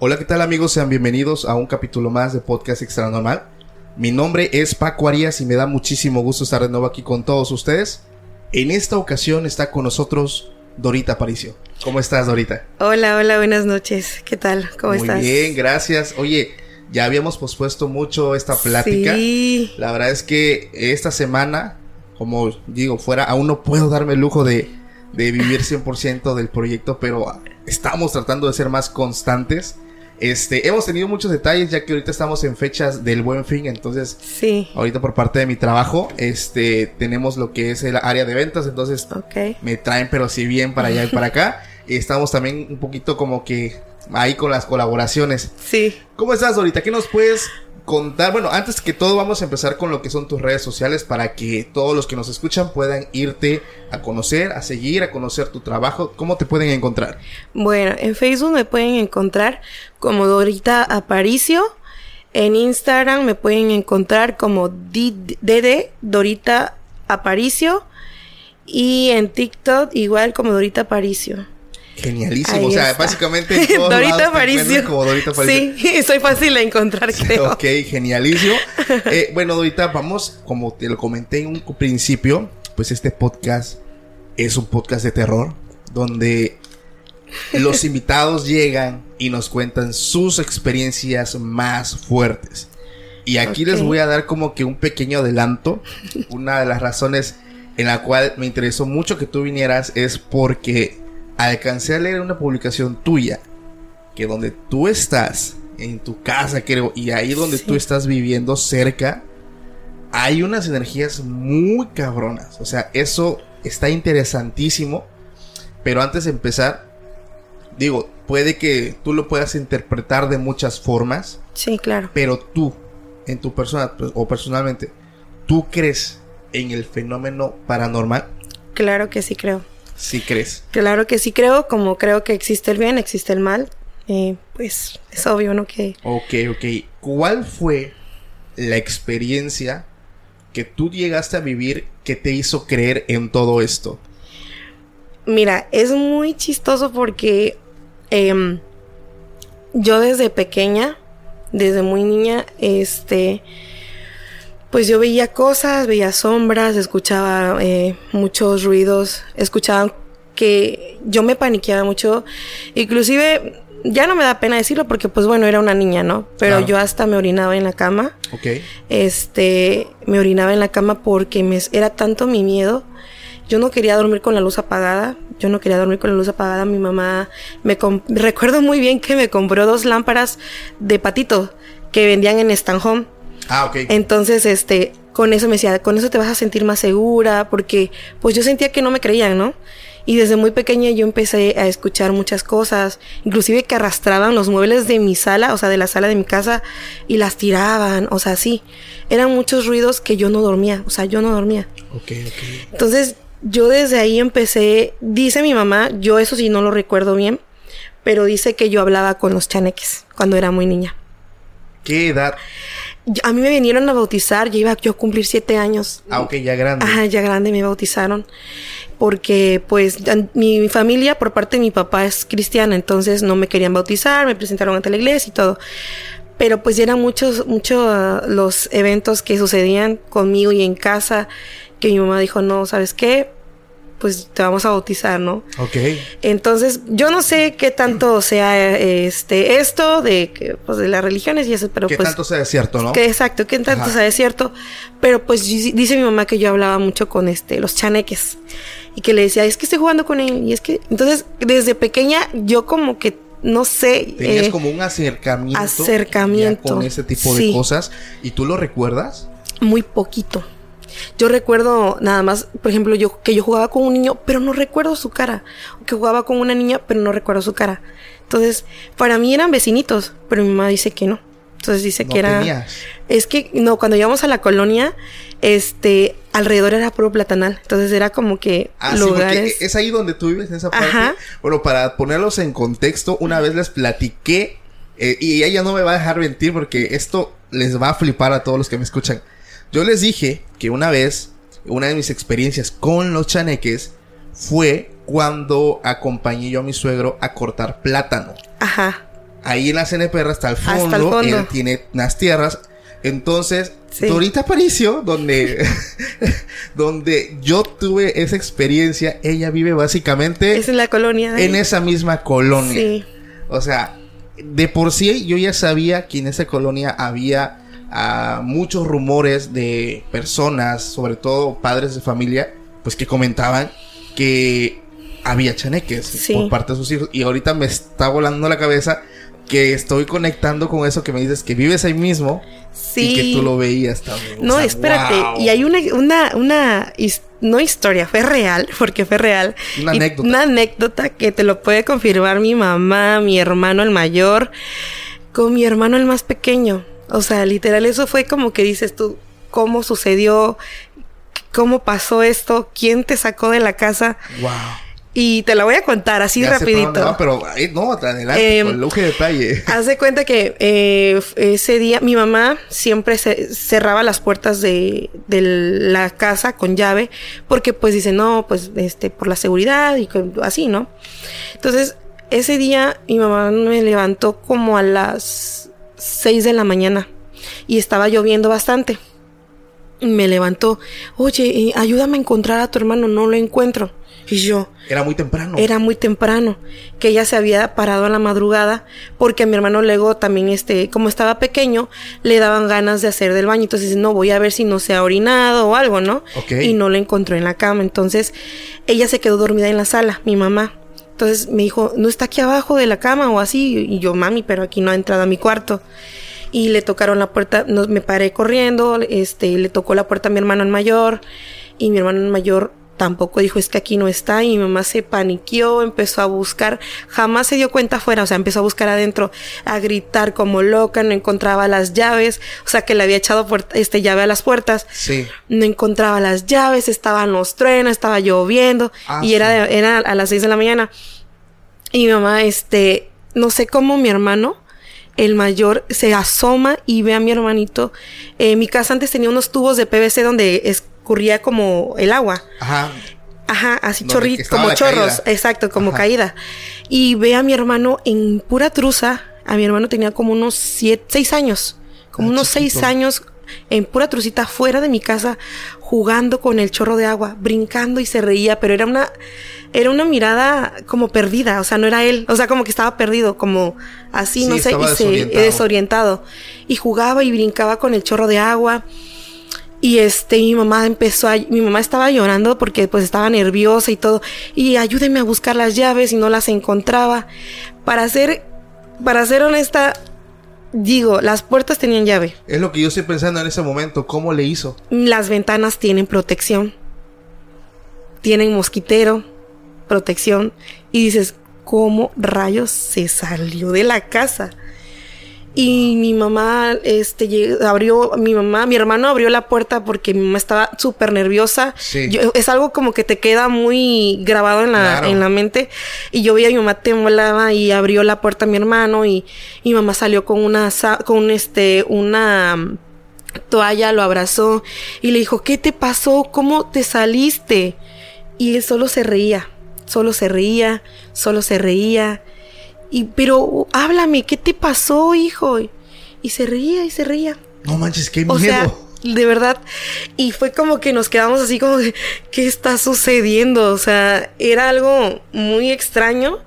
Hola, ¿qué tal amigos? Sean bienvenidos a un capítulo más de Podcast Extra Normal. Mi nombre es Paco Arias y me da muchísimo gusto estar de nuevo aquí con todos ustedes. En esta ocasión está con nosotros Dorita Aparicio. ¿Cómo estás, Dorita? Hola, hola, buenas noches. ¿Qué tal? ¿Cómo Muy estás? Muy bien, gracias. Oye, ya habíamos pospuesto mucho esta plática. Sí. La verdad es que esta semana, como digo, fuera, aún no puedo darme el lujo de, de vivir 100% del proyecto, pero estamos tratando de ser más constantes. Este, hemos tenido muchos detalles ya que ahorita estamos en fechas del buen fin, entonces sí. ahorita por parte de mi trabajo, este, tenemos lo que es el área de ventas, entonces okay. me traen pero si bien para allá y para acá. Y estamos también un poquito como que ahí con las colaboraciones. Sí. ¿Cómo estás ahorita? ¿Qué nos puedes contar? Bueno, antes que todo vamos a empezar con lo que son tus redes sociales para que todos los que nos escuchan puedan irte a conocer, a seguir, a conocer tu trabajo. ¿Cómo te pueden encontrar? Bueno, en Facebook me pueden encontrar como Dorita Aparicio. En Instagram me pueden encontrar como DD Dorita Aparicio. Y en TikTok igual como Dorita Aparicio. Genialísimo, Ahí o sea, está. básicamente en todos Dorita lados Aparicio. como Dorita Aparicio. Sí, soy fácil de encontrar, creo. ok, genialísimo. eh, bueno, Dorita, vamos, como te lo comenté en un principio, pues este podcast es un podcast de terror, donde los invitados llegan y nos cuentan sus experiencias más fuertes. Y aquí okay. les voy a dar como que un pequeño adelanto. Una de las razones en la cual me interesó mucho que tú vinieras es porque alcancé a leer una publicación tuya que donde tú estás en tu casa creo y ahí donde sí. tú estás viviendo cerca hay unas energías muy cabronas. O sea eso está interesantísimo. Pero antes de empezar digo puede que tú lo puedas interpretar de muchas formas sí claro. pero tú en tu persona o personalmente tú crees en el fenómeno paranormal claro que sí creo ¿Sí crees? Claro que sí creo, como creo que existe el bien, existe el mal. Eh, pues es obvio, ¿no? Que... Ok, ok. ¿Cuál fue la experiencia que tú llegaste a vivir que te hizo creer en todo esto? Mira, es muy chistoso porque eh, yo desde pequeña, desde muy niña, este pues yo veía cosas, veía sombras, escuchaba eh, muchos ruidos, escuchaba que yo me paniqueaba mucho, inclusive ya no me da pena decirlo porque pues bueno, era una niña, ¿no? Pero claro. yo hasta me orinaba en la cama. Ok. Este, me orinaba en la cama porque me, era tanto mi miedo. Yo no quería dormir con la luz apagada. Yo no quería dormir con la luz apagada. Mi mamá me recuerdo muy bien que me compró dos lámparas de patito que vendían en Stan Home. Ah, ok. Entonces, este, con eso me decía, con eso te vas a sentir más segura, porque pues yo sentía que no me creían, ¿no? Y desde muy pequeña yo empecé a escuchar muchas cosas, inclusive que arrastraban los muebles de mi sala, o sea, de la sala de mi casa, y las tiraban, o sea, sí. Eran muchos ruidos que yo no dormía, o sea, yo no dormía. Ok, ok. Entonces, yo desde ahí empecé, dice mi mamá, yo eso sí no lo recuerdo bien, pero dice que yo hablaba con los chaneques cuando era muy niña. ¿Qué edad? A mí me vinieron a bautizar, ya iba yo a cumplir siete años. Ah, ok, ya grande. Ajá, ya grande me bautizaron porque pues mi familia por parte de mi papá es cristiana, entonces no me querían bautizar, me presentaron ante la iglesia y todo. Pero pues eran muchos, muchos ah, los eventos que sucedían conmigo y en casa que mi mamá dijo, no, ¿sabes qué? Pues te vamos a bautizar, ¿no? Ok. Entonces, yo no sé qué tanto sea este esto de pues, de las religiones y eso, pero ¿Qué pues. tanto sea cierto, no? Que exacto, qué tanto sea cierto. Pero pues dice mi mamá que yo hablaba mucho con este, los chaneques y que le decía, es que estoy jugando con él. Y es que, entonces, desde pequeña, yo como que, no sé. Tenías eh, como un acercamiento. Acercamiento. Con ese tipo de cosas. ¿Y tú lo recuerdas? Muy poquito. Yo recuerdo nada más, por ejemplo, yo que yo jugaba con un niño, pero no recuerdo su cara. Que jugaba con una niña, pero no recuerdo su cara. Entonces, para mí eran vecinitos, pero mi mamá dice que no. Entonces dice que era. Es que no, cuando íbamos a la colonia, este, alrededor era puro platanal. Entonces era como que ah, lugares. Sí, es ahí donde tú vives, en esa parte. Bueno, para ponerlos en contexto, una vez les platiqué, eh, y ella no me va a dejar mentir porque esto les va a flipar a todos los que me escuchan. Yo les dije que una vez, una de mis experiencias con los chaneques fue cuando acompañé yo a mi suegro a cortar plátano. Ajá. Ahí en la CNPR hasta el fondo, hasta el fondo. él tiene unas tierras. Entonces, Dorita Aparicio, donde, donde yo tuve esa experiencia, ella vive básicamente... Es en la colonia. En esa misma colonia. Sí. O sea, de por sí yo ya sabía que en esa colonia había ah, muchos rumores de personas, sobre todo padres de familia, pues que comentaban que había chaneques por parte de sus hijos. Y ahorita me está volando la cabeza que estoy conectando con eso que me dices que vives ahí mismo sí. y que tú lo veías también. No, espérate, y hay una, una, una, no historia, fue real, porque fue real. Una anécdota. Una anécdota que te lo puede confirmar mi mamá, mi hermano el mayor, con mi hermano el más pequeño. O sea, literal, eso fue como que dices tú, ¿cómo sucedió? ¿Cómo pasó esto? ¿Quién te sacó de la casa? Wow. Y te la voy a contar así rapidito. pero no, adelante, con lujo de detalle. Haz de cuenta que eh, ese día mi mamá siempre se cerraba las puertas de, de, la casa con llave porque pues dice, no, pues este, por la seguridad y así, ¿no? Entonces, ese día mi mamá me levantó como a las 6 de la mañana y estaba lloviendo bastante. Me levantó, oye, ayúdame a encontrar a tu hermano, no lo encuentro. Y yo. Era muy temprano. Era muy temprano. Que ella se había parado a la madrugada porque a mi hermano luego también, este, como estaba pequeño, le daban ganas de hacer del baño. Entonces, no, voy a ver si no se ha orinado o algo, ¿no? Y no lo encontró en la cama. Entonces, ella se quedó dormida en la sala, mi mamá. Entonces me dijo, ¿no está aquí abajo de la cama o así? Y yo, mami, pero aquí no ha entrado a mi cuarto. Y le tocaron la puerta, no, me paré corriendo, este, le tocó la puerta a mi hermano mayor. Y mi hermano mayor tampoco dijo es que aquí no está y mi mamá se paniqueó, empezó a buscar, jamás se dio cuenta afuera, o sea, empezó a buscar adentro, a gritar como loca, no encontraba las llaves, o sea, que le había echado este llave a las puertas, sí. no encontraba las llaves, estaban los trenes, estaba lloviendo ah, y era, era a las seis de la mañana. Y mi mamá, este, no sé cómo mi hermano, el mayor se asoma y ve a mi hermanito. Eh, mi casa antes tenía unos tubos de PVC donde es, Como el agua. Ajá. Ajá, así chorritos, como chorros, exacto, como caída. Y ve a mi hermano en pura truza, a mi hermano tenía como unos siete, seis años, como ah, unos seis años en pura trucita fuera de mi casa, jugando con el chorro de agua, brincando y se reía, pero era una, era una mirada como perdida, o sea, no era él, o sea, como que estaba perdido, como así, no sé, y se desorientado. Y jugaba y brincaba con el chorro de agua. Y este, mi mamá empezó a, mi mamá estaba llorando porque pues estaba nerviosa y todo. Y ayúdeme a buscar las llaves y no las encontraba. Para ser, para ser honesta, digo, las puertas tenían llave. Es lo que yo estoy pensando en ese momento. ¿Cómo le hizo? Las ventanas tienen protección. Tienen mosquitero, protección. Y dices, ¿cómo rayos se salió de la casa? Y mi mamá, este, abrió, mi mamá, mi hermano abrió la puerta porque mi mamá estaba súper nerviosa. Sí. Yo- es algo como que te queda muy grabado en la, Claro. en la mente. Y yo veía a mi mamá temblaba y abrió la puerta a mi hermano y, mi mamá salió con una, con este, una toalla, lo abrazó y le dijo, ¿qué te pasó? ¿Cómo te saliste? Y él solo se reía, solo se reía, solo se reía. Y, pero háblame, ¿qué te pasó, hijo? Y, y se reía y se reía. No manches, qué miedo. O sea, de verdad. Y fue como que nos quedamos así como de, ¿qué está sucediendo? O sea, era algo muy extraño.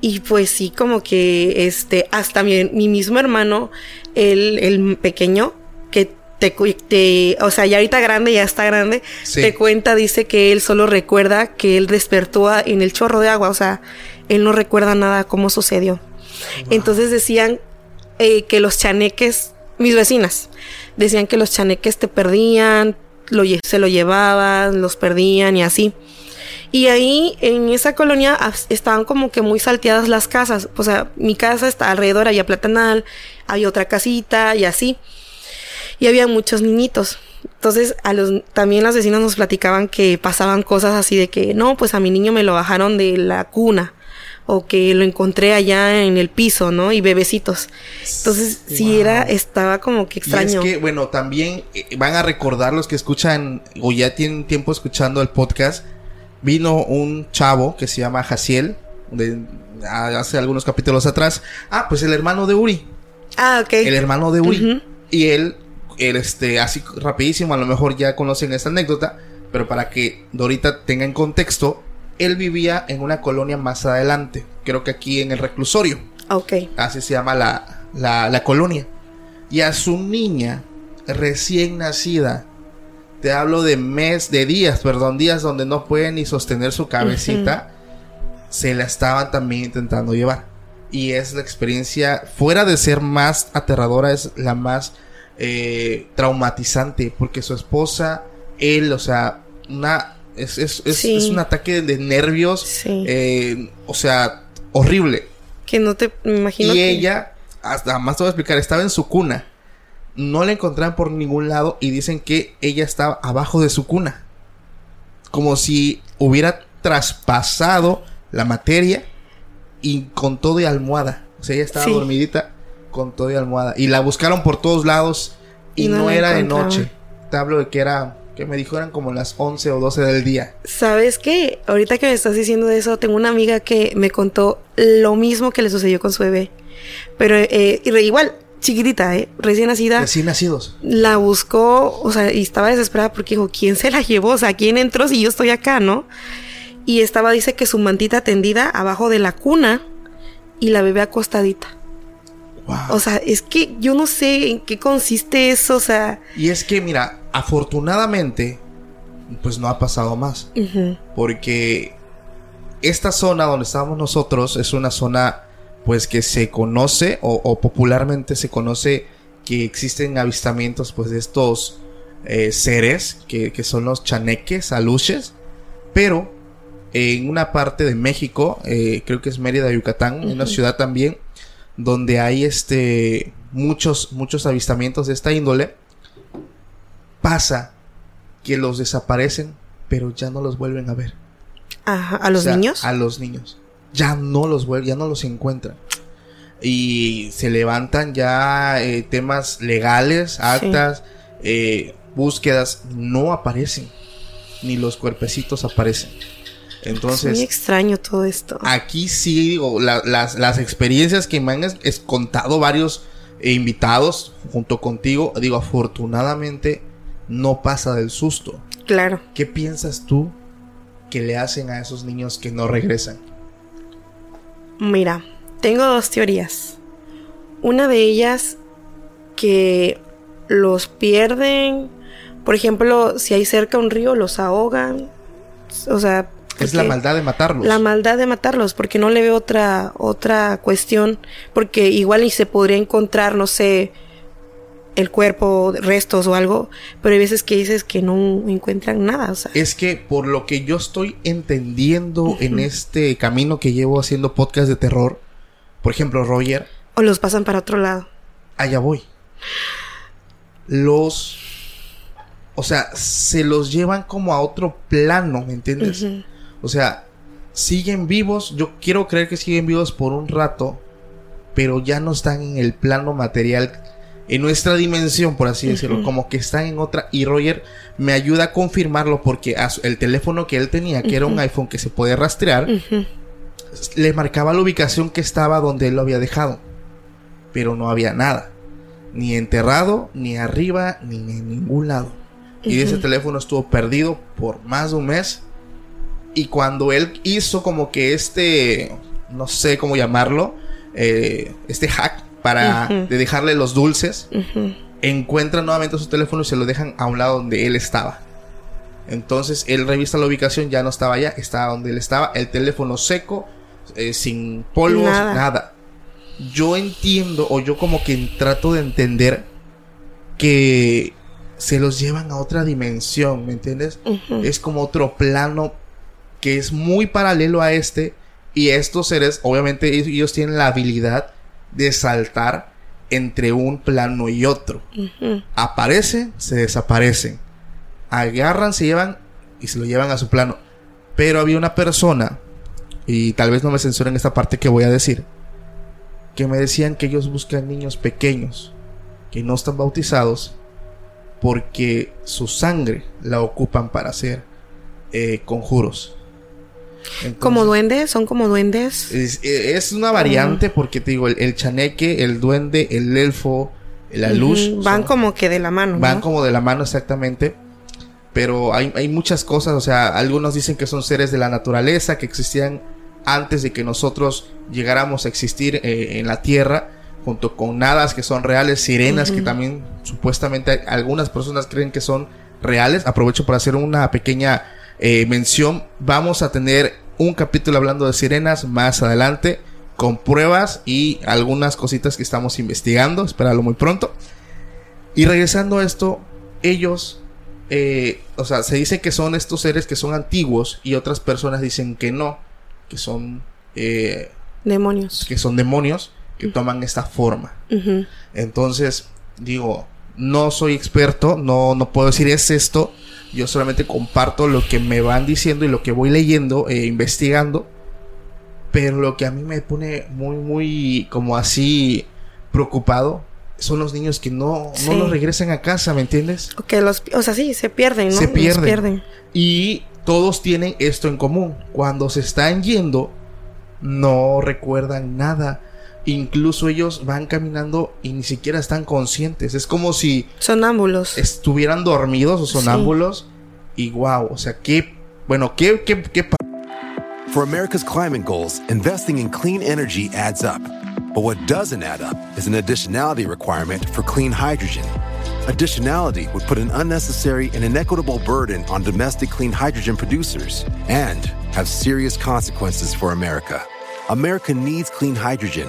Y pues sí, como que este, hasta mi, mi mismo hermano, el, el pequeño, que te, te, o sea, ya ahorita grande, ya está grande, Sí. te cuenta, dice que él solo recuerda que él despertó en el chorro de agua, o sea, él no recuerda nada cómo sucedió. Entonces decían eh, que los chaneques, mis vecinas, decían que los chaneques te perdían, lo, se lo llevaban, los perdían y así. Y ahí en esa colonia estaban como que muy salteadas las casas. O sea, mi casa está alrededor, había platanal, hay otra casita y así. Y había muchos niñitos. Entonces, a los, también las vecinas nos platicaban que pasaban cosas así de que, no, pues a mi niño me lo bajaron de la cuna. O que lo encontré allá en el piso, ¿no? Y bebecitos. Entonces, sí era, estaba como que Y extraño. es que, bueno, también eh, van a recordar los que escuchan o ya tienen tiempo escuchando el podcast. Vino un chavo que se llama Jaciel, de, hace algunos capítulos atrás. Ah, pues el hermano de Uri. Ah, ok. El hermano de Uri. Y él, él, este, así rapidísimo, a lo mejor ya conocen esta anécdota, pero para que Dorita tenga en contexto, él vivía en una colonia más adelante, creo que aquí en el reclusorio. Ok. Así se llama la, la, la colonia. Y a su niña recién nacida, te hablo de mes, de días, perdón, días donde no puede ni sostener su cabecita, se la estaban también intentando llevar. Y es la experiencia, fuera de ser más aterradora, es la más eh, traumatizante, porque su esposa, él, o sea, una... Es, es, es- Sí. es un ataque de nervios, Sí. eh, o sea, horrible. Que no te me imagino. Y que- ella, hasta más te voy a explicar, estaba en su cuna. No la encontraban por ningún lado y dicen que ella estaba abajo de su cuna. Como si hubiera traspasado la materia y con todo y almohada. O sea, ella estaba Sí. dormidita con todo y almohada. Y la buscaron por todos lados y, Y no no, era de noche. Te hablo de que era, que me dijo eran como las 11 o 12 del día. ¿Sabes qué? Ahorita que me estás diciendo eso, tengo una amiga que me contó lo mismo que le sucedió con su bebé. Pero eh, igual, chiquitita, ¿eh? Recién nacida. Recién nacidos. La buscó, o sea, y estaba desesperada porque dijo, ¿quién se la llevó? O sea, ¿quién entró si yo estoy acá, no? Y estaba, dice que su mantita tendida abajo de la cuna y la bebé acostadita. Wow. O sea, es que yo no sé en qué consiste eso, o sea... Y es que, mira, afortunadamente, pues no ha pasado más. Porque esta zona donde estábamos nosotros es una zona, pues que se conoce o, o popularmente se conoce que existen avistamientos, pues de estos eh, seres que, que son los chaneques, aluches. Pero en una parte de México, eh, creo que es Mérida, Yucatán, una ciudad también, donde hay este muchos, muchos avistamientos de esta índole, pasa que los desaparecen, pero ya no los vuelven a ver. Ajá, ¿A los O sea, niños? A los niños. Ya no los vuelven, ya no los encuentran. Y se levantan ya eh, temas legales, actas, eh, búsquedas, no aparecen. Ni los cuerpecitos aparecen. es Entonces, muy extraño todo esto. aquí sí digo, la- las, las experiencias que me han es- es contado varios eh, invitados junto contigo, digo, afortunadamente no pasa del susto. Claro. ¿Qué piensas tú que le hacen a esos niños que no regresan? Mira, tengo dos teorías. Una de ellas que los pierden. Por ejemplo, si hay cerca un río, los ahogan. O sea, Es la maldad de matarlos. La maldad de matarlos, porque no le veo otra, otra cuestión, porque igual y se podría encontrar, no sé, el cuerpo, restos o algo, pero hay veces que dices que no encuentran nada. O sea. Es que por lo que yo estoy entendiendo en este camino que llevo haciendo podcast de terror, por ejemplo, Roger. O los pasan para otro lado. Allá voy. Los. O sea, se los llevan como a otro plano, ¿me entiendes? O sea, siguen vivos. Yo quiero creer que siguen vivos por un rato, pero ya no están en el plano material en nuestra dimensión, por así decirlo, como que están en otra. Y Roger me ayuda a confirmarlo porque el teléfono que él tenía, que era un iPhone que se puede rastrear, le marcaba la ubicación que estaba donde él lo había dejado. Pero no había nada. Ni enterrado, ni arriba, ni en ningún lado. Y ese teléfono estuvo perdido por más de un mes. Y cuando él hizo como que este, no sé cómo llamarlo, eh, este hack para dejarle los dulces, encuentra nuevamente su teléfono y se lo dejan a un lado donde él estaba. Entonces él revisa la ubicación, ya no estaba allá, estaba donde él estaba, el teléfono seco, eh, sin polvos, nada. Yo entiendo, o yo como que trato de entender que se los llevan a otra dimensión, ¿me entiendes? Es como otro plano que es muy paralelo a este. Y estos seres, obviamente, ellos tienen la habilidad de saltar entre un plano y otro. Aparecen, se desaparecen. Agarran, se llevan y se lo llevan a su plano. Pero había una persona, y tal vez no me censuren esta parte que voy a decir, que me decían que ellos buscan niños pequeños, que no están bautizados, porque su sangre la ocupan para hacer eh, conjuros como duendes, son como duendes. Es, una variante porque te digo, el, chaneque, el duende, el elfo, la luz. Van como que de la mano. Van como de la mano exactamente. Pero hay, hay muchas cosas, o sea, algunos dicen que son seres de la naturaleza, que existían antes de que nosotros llegáramos a existir eh, en la Tierra, junto con nadas que son reales, sirenas que también supuestamente algunas personas creen que son reales. Aprovecho para hacer una pequeña eh, mención. Vamos a tener un capítulo hablando de sirenas más adelante con pruebas y algunas cositas que estamos investigando. Espéralo muy pronto. Y regresando a esto, ellos, eh, o sea, se dice que son estos seres que son antiguos y otras personas dicen que no, que son eh, demonios. Que son demonios que toman esta forma. Entonces, digo, no soy experto, no, no puedo decir es esto, yo solamente comparto lo que me van diciendo y lo que voy leyendo e investigando. Pero lo que a mí me pone muy, muy como así preocupado son los niños que no, no los regresan a casa, ¿me entiendes? Okay, los, o sea, sí, se pierden, ¿no? Se pierden. Y todos tienen esto en común. Cuando se están yendo, no recuerdan nada. Incluso ellos van caminando y ni siquiera están conscientes. Es como si... Sonámbulos. Estuvieran dormidos o sonámbulos. Y wow, o sea, qué... Bueno, qué... qué, qué For America's climate goals, investing in clean energy adds up. But what doesn't add up is an additionality requirement for clean hydrogen. Additionality would put an unnecessary and inequitable burden on domestic clean hydrogen producers and have serious consequences for America. America needs clean hydrogen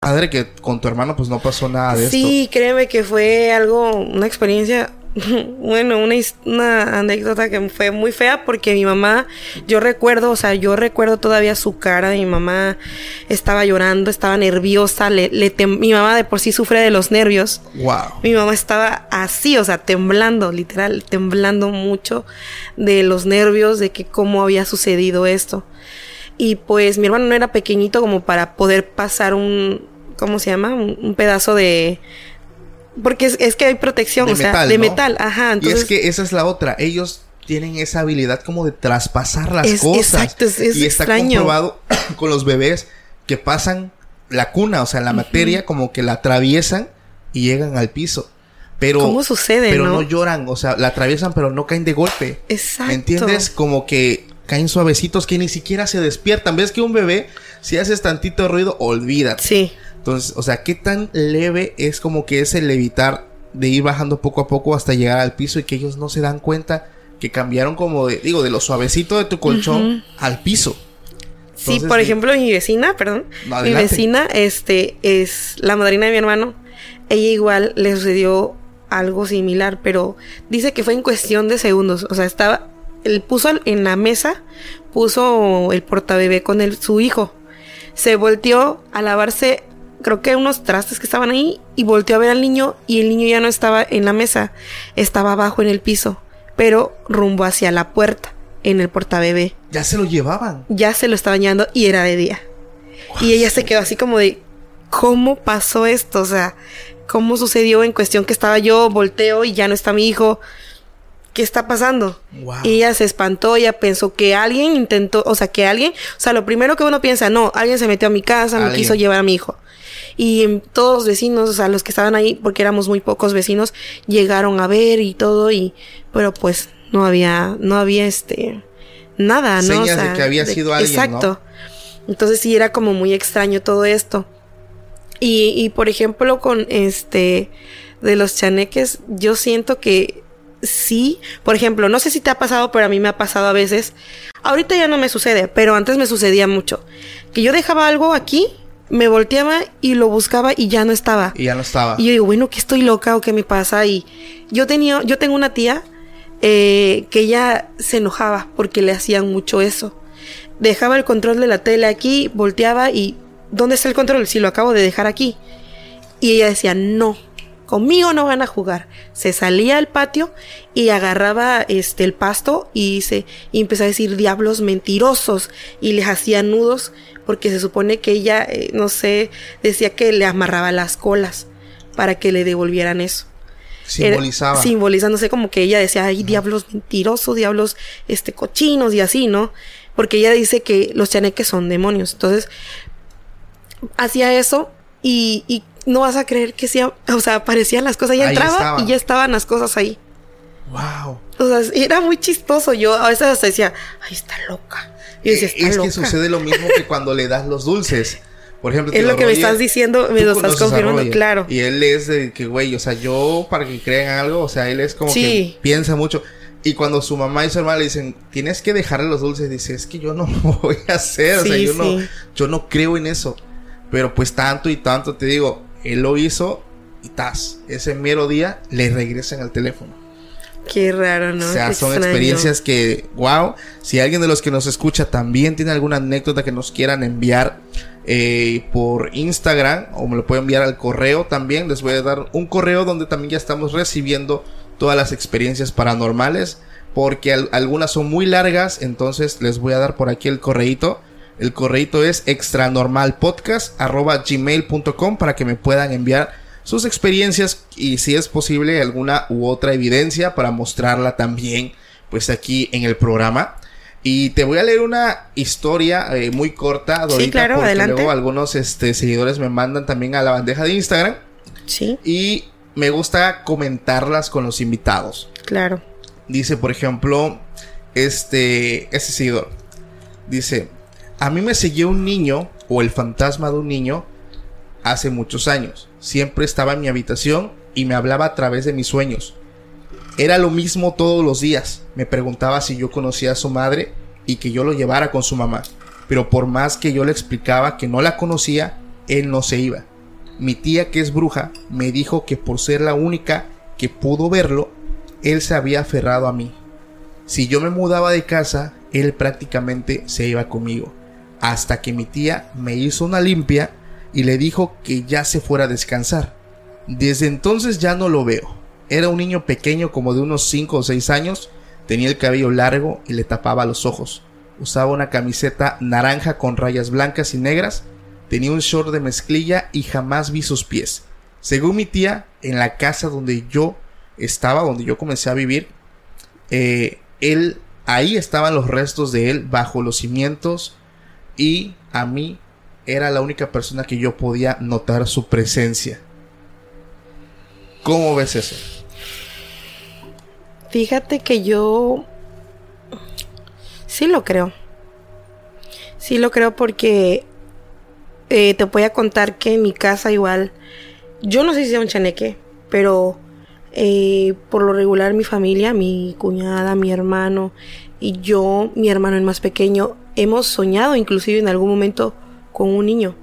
Padre que con tu hermano pues no pasó nada de sí, esto. créeme que fue algo, una experiencia, bueno, una, una anécdota que fue muy fea porque mi mamá, yo recuerdo, o sea, yo recuerdo todavía su cara, mi mamá estaba llorando, estaba nerviosa, le, le mi mamá de por sí sufre de los nervios. Wow. Mi mamá estaba así, o sea, temblando, literal, temblando mucho de los nervios, de que cómo había sucedido esto. Y pues mi hermano no era pequeñito como para poder pasar un, ¿cómo se llama? Un, un pedazo de... Porque es, es que hay protección, De o sea, metal, de ¿no? metal, ajá. Entonces, y es que esa es la otra. Ellos tienen esa habilidad como de traspasar las Es- cosas. exacto, es- es y está extraño. comprobado con los bebés que pasan la cuna, o sea, la materia, como que la atraviesan y llegan al piso. Pero, ¿Cómo sucede, Pero no? no? lloran, o sea, la atraviesan, pero no caen de golpe. Exacto. ¿Me entiendes? Como que caen suavecitos que ni siquiera se despiertan. ¿Ves que un bebé, si haces tantito ruido, olvídate? Sí, Entonces, o sea, qué tan leve es como que es el evitar de ir bajando poco a poco hasta llegar al piso y que ellos no se dan cuenta que cambiaron como de, digo, de lo suavecito de tu colchón al piso. Sí, por ejemplo, mi vecina, perdón. Mi vecina, este, es la madrina de mi hermano. Ella igual le sucedió algo similar, pero dice que fue en cuestión de segundos. O sea, estaba, él puso en la mesa, puso el portabebé con el, su hijo. Se volteó a lavarse, creo que unos trastes que estaban ahí, y volteó a ver al niño, y el niño ya no estaba en la mesa, estaba abajo en el piso, pero rumbo hacia la puerta, en el portabebé Ya se lo llevaban. ya se lo estaba bañando y era de día. Y ella se quedó así como de, ¿cómo pasó esto? O sea, ¿cómo sucedió en cuestión que estaba yo, volteo y ya no está mi hijo? ¿Qué está pasando? Wow. Y ella se espantó, ella pensó que alguien intentó, o sea, que alguien, o sea, lo primero que uno piensa, no, alguien se metió a mi casa, me quiso llevar a mi hijo. Y todos los vecinos, o sea, los que estaban ahí, porque éramos muy pocos vecinos, llegaron a ver y todo, y, pero pues no había, no había este, nada, ¿no? O Señas de que había sido alguien, ¿no? Exacto. Entonces sí era como muy extraño todo esto. Y, y por ejemplo, con este de los chaneques, yo siento que sí, por ejemplo, no sé si te ha pasado, pero a mí me ha pasado a veces. Ahorita ya no me sucede, pero antes me sucedía mucho. Que yo dejaba algo aquí, me volteaba y lo buscaba y ya no estaba. Y ya no estaba. Y yo digo, bueno, que estoy loca o qué me pasa. Y yo tenía, yo tengo una tía eh, que ella se enojaba porque le hacían mucho eso. Dejaba el control de la tele aquí, volteaba y ¿dónde está el control? Si lo acabo de dejar aquí. Y ella decía, no, conmigo no van a jugar. Se salía al patio y agarraba este el pasto y se y empezó a decir diablos mentirosos y les hacía nudos porque se supone que ella eh, no sé decía que le amarraba las colas para que le devolvieran eso. Era- Simbolizaba. simbolizándose como que ella decía, ay, diablos mentirosos, diablos este cochinos y así, ¿no? Porque ella dice que los chaneques son demonios. Entonces, hacía eso y, y no vas a creer que sí, o sea, aparecían las cosas, Ahí entraba y ya estaban las cosas ahí. Wow. O sea, era muy chistoso. Yo a veces hasta decía, ay, está loca. Y yo decía, está Eh, es loca. que sucede lo mismo que cuando le das los dulces. Por ejemplo, Es te lo que me estás diciendo, me lo estás confirmando, claro. Y él es de que, güey, o sea, yo para que crean algo, o sea, él es como Sí. que piensa mucho. Y cuando su mamá y su hermana le dicen, tienes que dejarle los dulces, dice, es que yo no lo voy a hacer, o sea, Sí, yo no, yo no creo en eso. Pero pues tanto y tanto, te digo, él lo hizo y tas, ese mero día le regresan el teléfono. Qué raro, ¿no? O sea, Qué son extraño. experiencias que, wow, si alguien de los que nos escucha también tiene alguna anécdota que nos quieran enviar eh, por Instagram o me lo pueden enviar al correo también, les voy a dar un correo donde también ya estamos recibiendo todas las experiencias paranormales porque al- algunas son muy largas, entonces les voy a dar por aquí el correíto. El correíto es extranormalpodcast.gmail.com para que me puedan enviar sus experiencias y si es posible alguna u otra evidencia para mostrarla también pues aquí en el programa. Y te voy a leer una historia eh, muy corta, Dorita, claro, porque adelante. luego algunos este, seguidores me mandan también a la bandeja de Instagram Sí, y me gusta comentarlas con los invitados. claro. Dice, por ejemplo, este, este seguidor. Dice, a mí me seguía un niño o el fantasma de un niño hace muchos años. Siempre estaba en mi habitación y me hablaba a través de mis sueños. Era lo mismo todos los días. Me preguntaba si yo conocía a su madre y que yo lo llevara con su mamá. Pero por más que yo le explicaba que no la conocía, él no se iba. Mi tía, que es bruja, me dijo que por ser la única que pudo verlo, él se había aferrado a mí. Si yo me mudaba de casa, él prácticamente se iba conmigo. Hasta que mi tía me hizo una limpia y le dijo que ya se fuera a descansar. Desde entonces ya no lo veo. Era un niño pequeño como de unos 5 o 6 años, tenía el cabello largo y le tapaba los ojos. usaba una camiseta naranja con rayas blancas y negras, tenía un short de mezclilla y jamás vi sus pies. Según mi tía, en la casa donde yo estaba, donde yo comencé a vivir, eh, él, ahí estaban los restos de él bajo los cimientos y a mí era la única persona que yo podía notar su presencia. ¿Cómo ves eso? Fíjate que yo sí lo creo. Sí lo creo porque eh, te voy a contar que en mi casa igual, yo no sé si sea un chaneque, pero eh, por lo regular mi familia, mi cuñada, mi hermano y yo, mi hermano el más pequeño, hemos soñado inclusive en algún momento con un niño.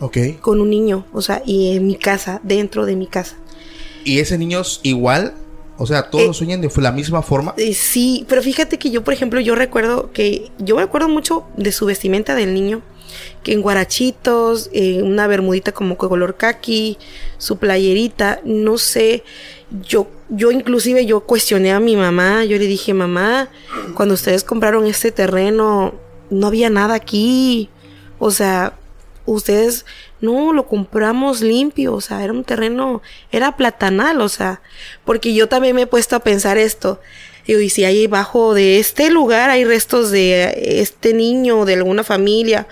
Ok. Con un niño, o sea, y en mi casa, dentro de mi casa. ¿Y ese niño es igual? O sea, todos Eh, sueñan de la misma forma. Eh, sí, pero fíjate que yo, por ejemplo, yo recuerdo que yo me acuerdo mucho de su vestimenta del niño, que en guarachitos, eh, una bermudita como color kaki, su playerita, no sé, yo, yo inclusive yo cuestioné a mi mamá, yo le dije, mamá, cuando ustedes compraron este terreno, no había nada aquí, o sea, ustedes, no, lo compramos limpio, o sea, era un terreno, era platanal, o sea, porque yo también me he puesto a pensar esto. Digo, y si ahí bajo de este lugar hay restos de este niño, de alguna familia,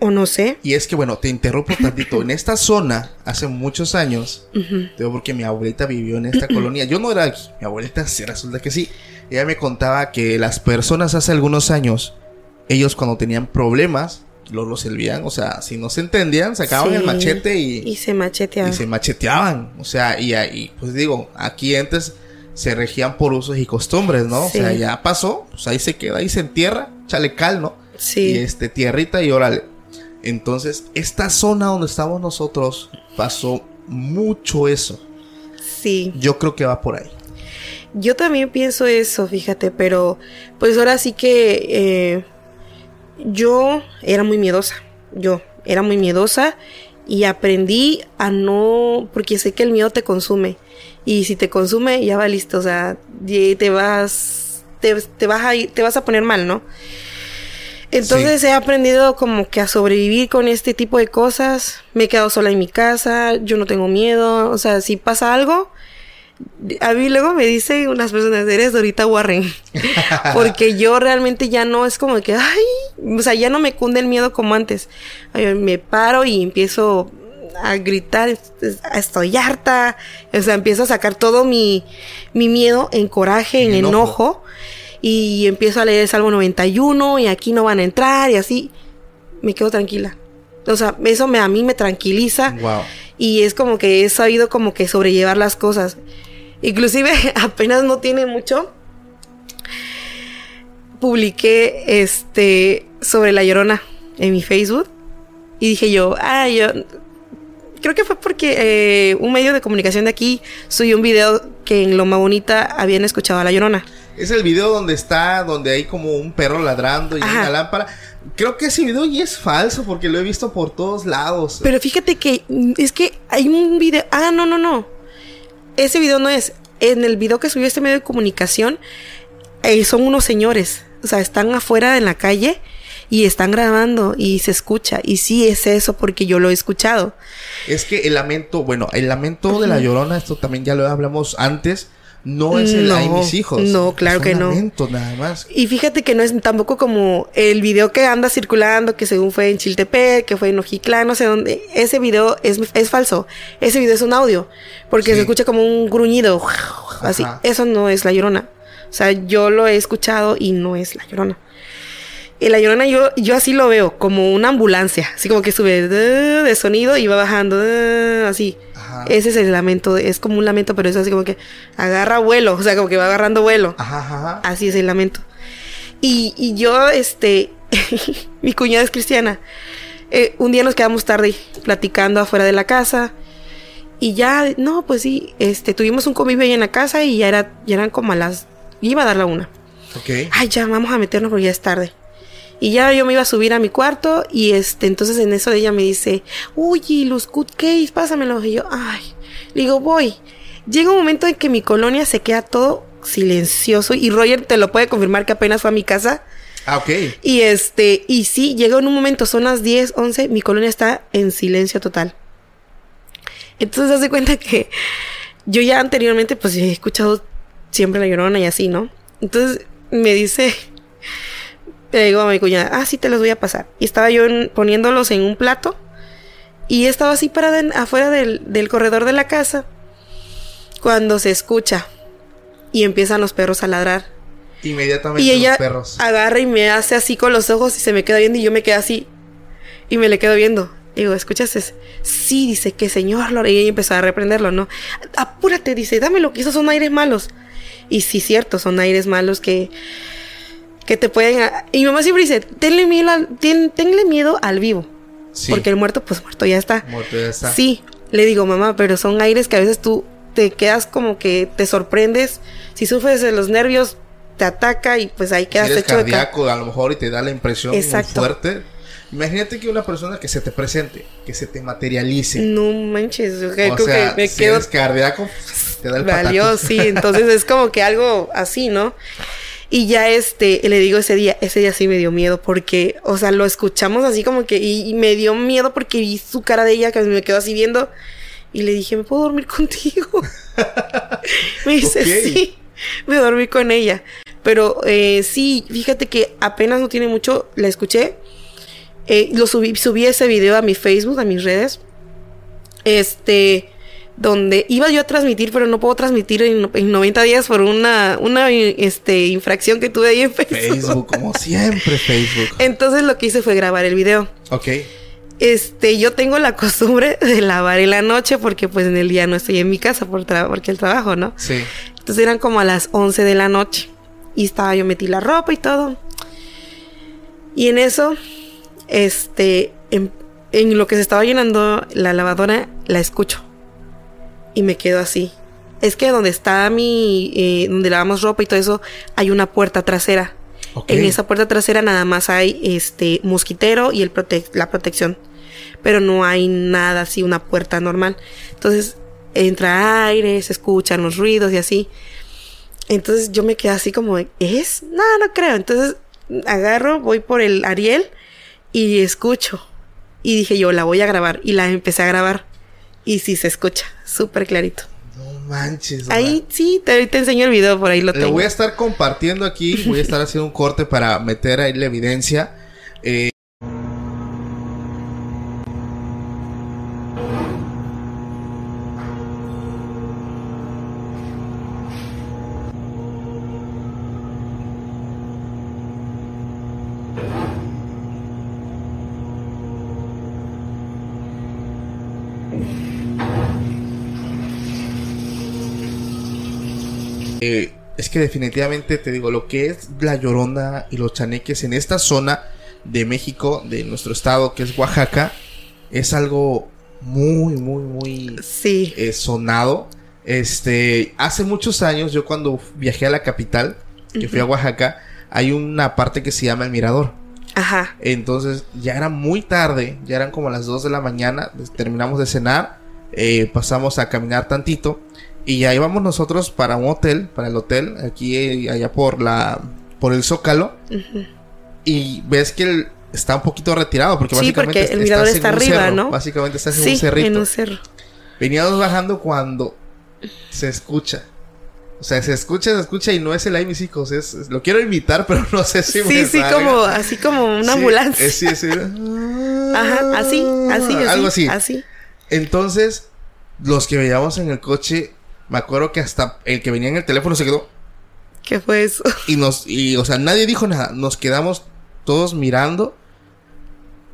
o no sé. Y es que, bueno, te interrumpo tantito. En esta zona, hace muchos años, digo porque mi abuelita vivió en esta colonia. Yo no era aquí, mi abuelita sí resulta que sí. Ella me contaba que las personas hace algunos años, ellos cuando tenían problemas, los resolvían. O sea, si no se entendían, sacaban Sí, el machete y, Y se machetea. y se macheteaban. O sea, y ahí, pues digo, aquí antes se regían por usos y costumbres, ¿no? Sí. O sea, ya pasó, pues ahí se queda, ahí se entierra, chale cal, ¿no? Sí. Y este, tierrita y órale. Entonces, esta zona donde estamos nosotros pasó mucho eso. Sí. Yo creo que va por ahí. Yo también pienso eso, fíjate, pero pues ahora sí que eh, yo era muy miedosa, yo era muy miedosa y aprendí a no, porque sé que el miedo te consume y si te consume ya va listo, o sea, te vas, te, te vas a ir- te vas a poner mal, ¿no? Entonces he aprendido como que a sobrevivir con este tipo de cosas. Me he quedado sola en mi casa, yo no tengo miedo, o sea, si pasa algo, a mí luego me dicen unas personas, eres Dorita Warren. Porque yo realmente ya no es como que, ay, o sea, ya no me cunde el miedo como antes. Me paro y empiezo a gritar, es- estoy harta. O sea, empiezo a sacar todo mi, mi miedo en coraje, en En enojo. enojo. Y empiezo a leer el Salmo 91 y aquí no van a entrar y así. Me quedo tranquila. O sea, eso me, a mí me tranquiliza. Wow. Y es como que he sabido como que sobrellevar las cosas. Inclusive apenas no tiene mucho. Publiqué este sobre la llorona en mi Facebook. Y dije yo, ah, yo. Creo que fue porque eh, un medio de comunicación de aquí subió un video que en Loma Bonita habían escuchado a la llorona. Es el video donde está, donde hay como un perro ladrando y Ajá. una lámpara. Creo que ese video ya es falso porque lo he visto por todos lados. Pero fíjate que mm, es que hay un video. Ah, no, no, no. Ese video no es. En el video que subió este medio de comunicación, eh, son unos señores. O sea, están afuera en la calle y están grabando y se escucha. Y sí es eso porque yo lo he escuchado. Es que el lamento, bueno, el lamento de la llorona, esto también ya lo hablamos antes, no es el No, ay mis hijos. no, claro Es un que no. lamento nada más. Y fíjate que no es tampoco como el video que anda circulando, que según fue en Chiltepec, que fue en Ojiclán, no sé dónde. Ese video es, es falso. Ese video es un audio. Porque Sí. se escucha como un gruñido. Así. Ajá. Eso no es la llorona. O sea, yo lo he escuchado y no es la llorona. Y la llorona yo, yo así lo veo, como una ambulancia. Así como que sube de, de sonido y va bajando. de, así. Ajá. Ese es el lamento. Es como un lamento, pero es así como que agarra vuelo. O sea, como que va agarrando vuelo. Ajá. Así es el lamento. Y, y yo, este, mi cuñada es cristiana. Eh, un día nos quedamos tarde platicando afuera de la casa. Y ya, no, pues sí, este, tuvimos un convivio ahí en la casa y ya, era, ya eran como a las... Iba a dar la una. Ok. Ay, ya, vamos a meternos porque ya es tarde. Y ya yo me iba a subir a mi cuarto y este, entonces en eso ella me dice, oye, los cupcakes, pásamelos. Y yo, ay, le digo, voy. Llega un momento en que mi colonia se queda todo silencioso y Roger te lo puede confirmar que apenas fue a mi casa. Ah, ok. Y este, y sí, llegó en un momento, son las 10, 11, mi colonia está en silencio total. Entonces, hace cuenta que yo ya anteriormente, pues he escuchado siempre la llorona y así, ¿no? Entonces, me dice, le digo a mi cuñada, ah, sí, te los voy a pasar. Y estaba yo en- poniéndolos en un plato. Y estaba así parada en- afuera del, del corredor de la casa. Cuando se escucha. Y empiezan los perros a ladrar. Inmediatamente Y ella los perros. agarra y me hace así con los ojos y se me queda viendo y yo me quedo así. Y me le quedo viendo. Digo, ¿escuchas eso? Sí, dice que señor Lore. Y ella empezó a reprenderlo, ¿no? Apúrate, dice, dámelo, que esos son aires malos. Y sí, cierto, son aires malos que, que te pueden... Y mi mamá siempre dice, tenle miedo al, ten- tenle miedo al vivo. Sí. Porque el muerto, pues muerto ya está. Muerto ya está. Sí, le digo, mamá, pero son aires que a veces tú te quedas como que te sorprendes. Si sufres de los nervios, te ataca y pues ahí Si quedas eres hecho de a lo mejor y te da la impresión Exacto. muy fuerte. Imagínate que una persona que se te presente, que se te materialice. No manches, que- o creo sea, que me si quedo eres cardíaco, te da el valió, sí. Entonces es como que algo así, ¿no? Y ya este, le digo ese día, ese día sí me dio miedo porque, o sea, lo escuchamos así como que, y, y me dio miedo porque vi su cara de ella que me quedó así viendo y le dije, ¿me puedo dormir contigo? me dice, sí, me dormí con ella. Pero eh, sí, fíjate que apenas no tiene mucho, la escuché. Eh, lo subí, subí ese video a mi Facebook, a mis redes. Este, donde iba yo a transmitir, pero no puedo transmitir en, en 90 días por una, una este, infracción que tuve ahí en Facebook. Facebook, como siempre, Facebook. Entonces lo que hice fue grabar el video. Ok. Este, yo tengo la costumbre de lavar en la noche porque pues en el día no estoy en mi casa por porque el trabajo, ¿no? Sí. Entonces eran como a las 11 de la noche. Y estaba yo metí la ropa y todo. Y en eso, este, en, en lo que se estaba llenando la lavadora, la escucho. Y me quedo así. Es que donde está mi, eh, donde lavamos ropa y todo eso, hay una puerta trasera. En esa puerta trasera nada más hay este mosquitero y el prote- la protección. Pero no hay nada así, una puerta normal. Entonces entra aire, se escuchan los ruidos y así. Entonces yo me quedé así como, ¿es? No, no creo. Entonces agarro, voy por el Ariel y escucho. Y dije yo, la voy a grabar. Y la empecé a grabar. Y sí se escucha, súper clarito. No manches. Ahí sí, te, te enseño el video, por ahí lo Lo tengo. voy a estar compartiendo aquí. Voy a estar haciendo un corte para meter ahí la evidencia. Eh, que definitivamente te digo, lo que es la llorona y los chaneques en esta zona de México, de nuestro estado, que es Oaxaca, es algo muy, muy, muy Sí. eh, sonado. Este, hace muchos años, yo cuando viajé a la capital, que fui a Oaxaca, hay una parte que se llama el Mirador. Ajá. Entonces ya era muy tarde, ya eran como las 2 de la mañana, terminamos de cenar, eh, pasamos a caminar tantito y ya íbamos nosotros para un hotel, para el hotel, aquí eh, allá por la por el Zócalo y ves que el- está un poquito retirado porque Sí, básicamente porque el mirador está un arriba, cerro, ¿no? Básicamente estás en Sí, un cerrito. en un cerro. Veníamos bajando cuando se escucha. O sea, se escucha, se escucha y no es el ay mis hijos, es, es- lo quiero imitar, pero no sé si me Sí, sí, salga. como, así como una Sí, ambulancia. es- sí, sí. Ajá, así, así, así. Algo así. Así. Entonces, los que veíamos en el coche, me acuerdo que hasta el que venía en el teléfono se quedó. ¿Qué fue eso? Y nos, y, o sea, nadie dijo nada. Nos quedamos todos mirando.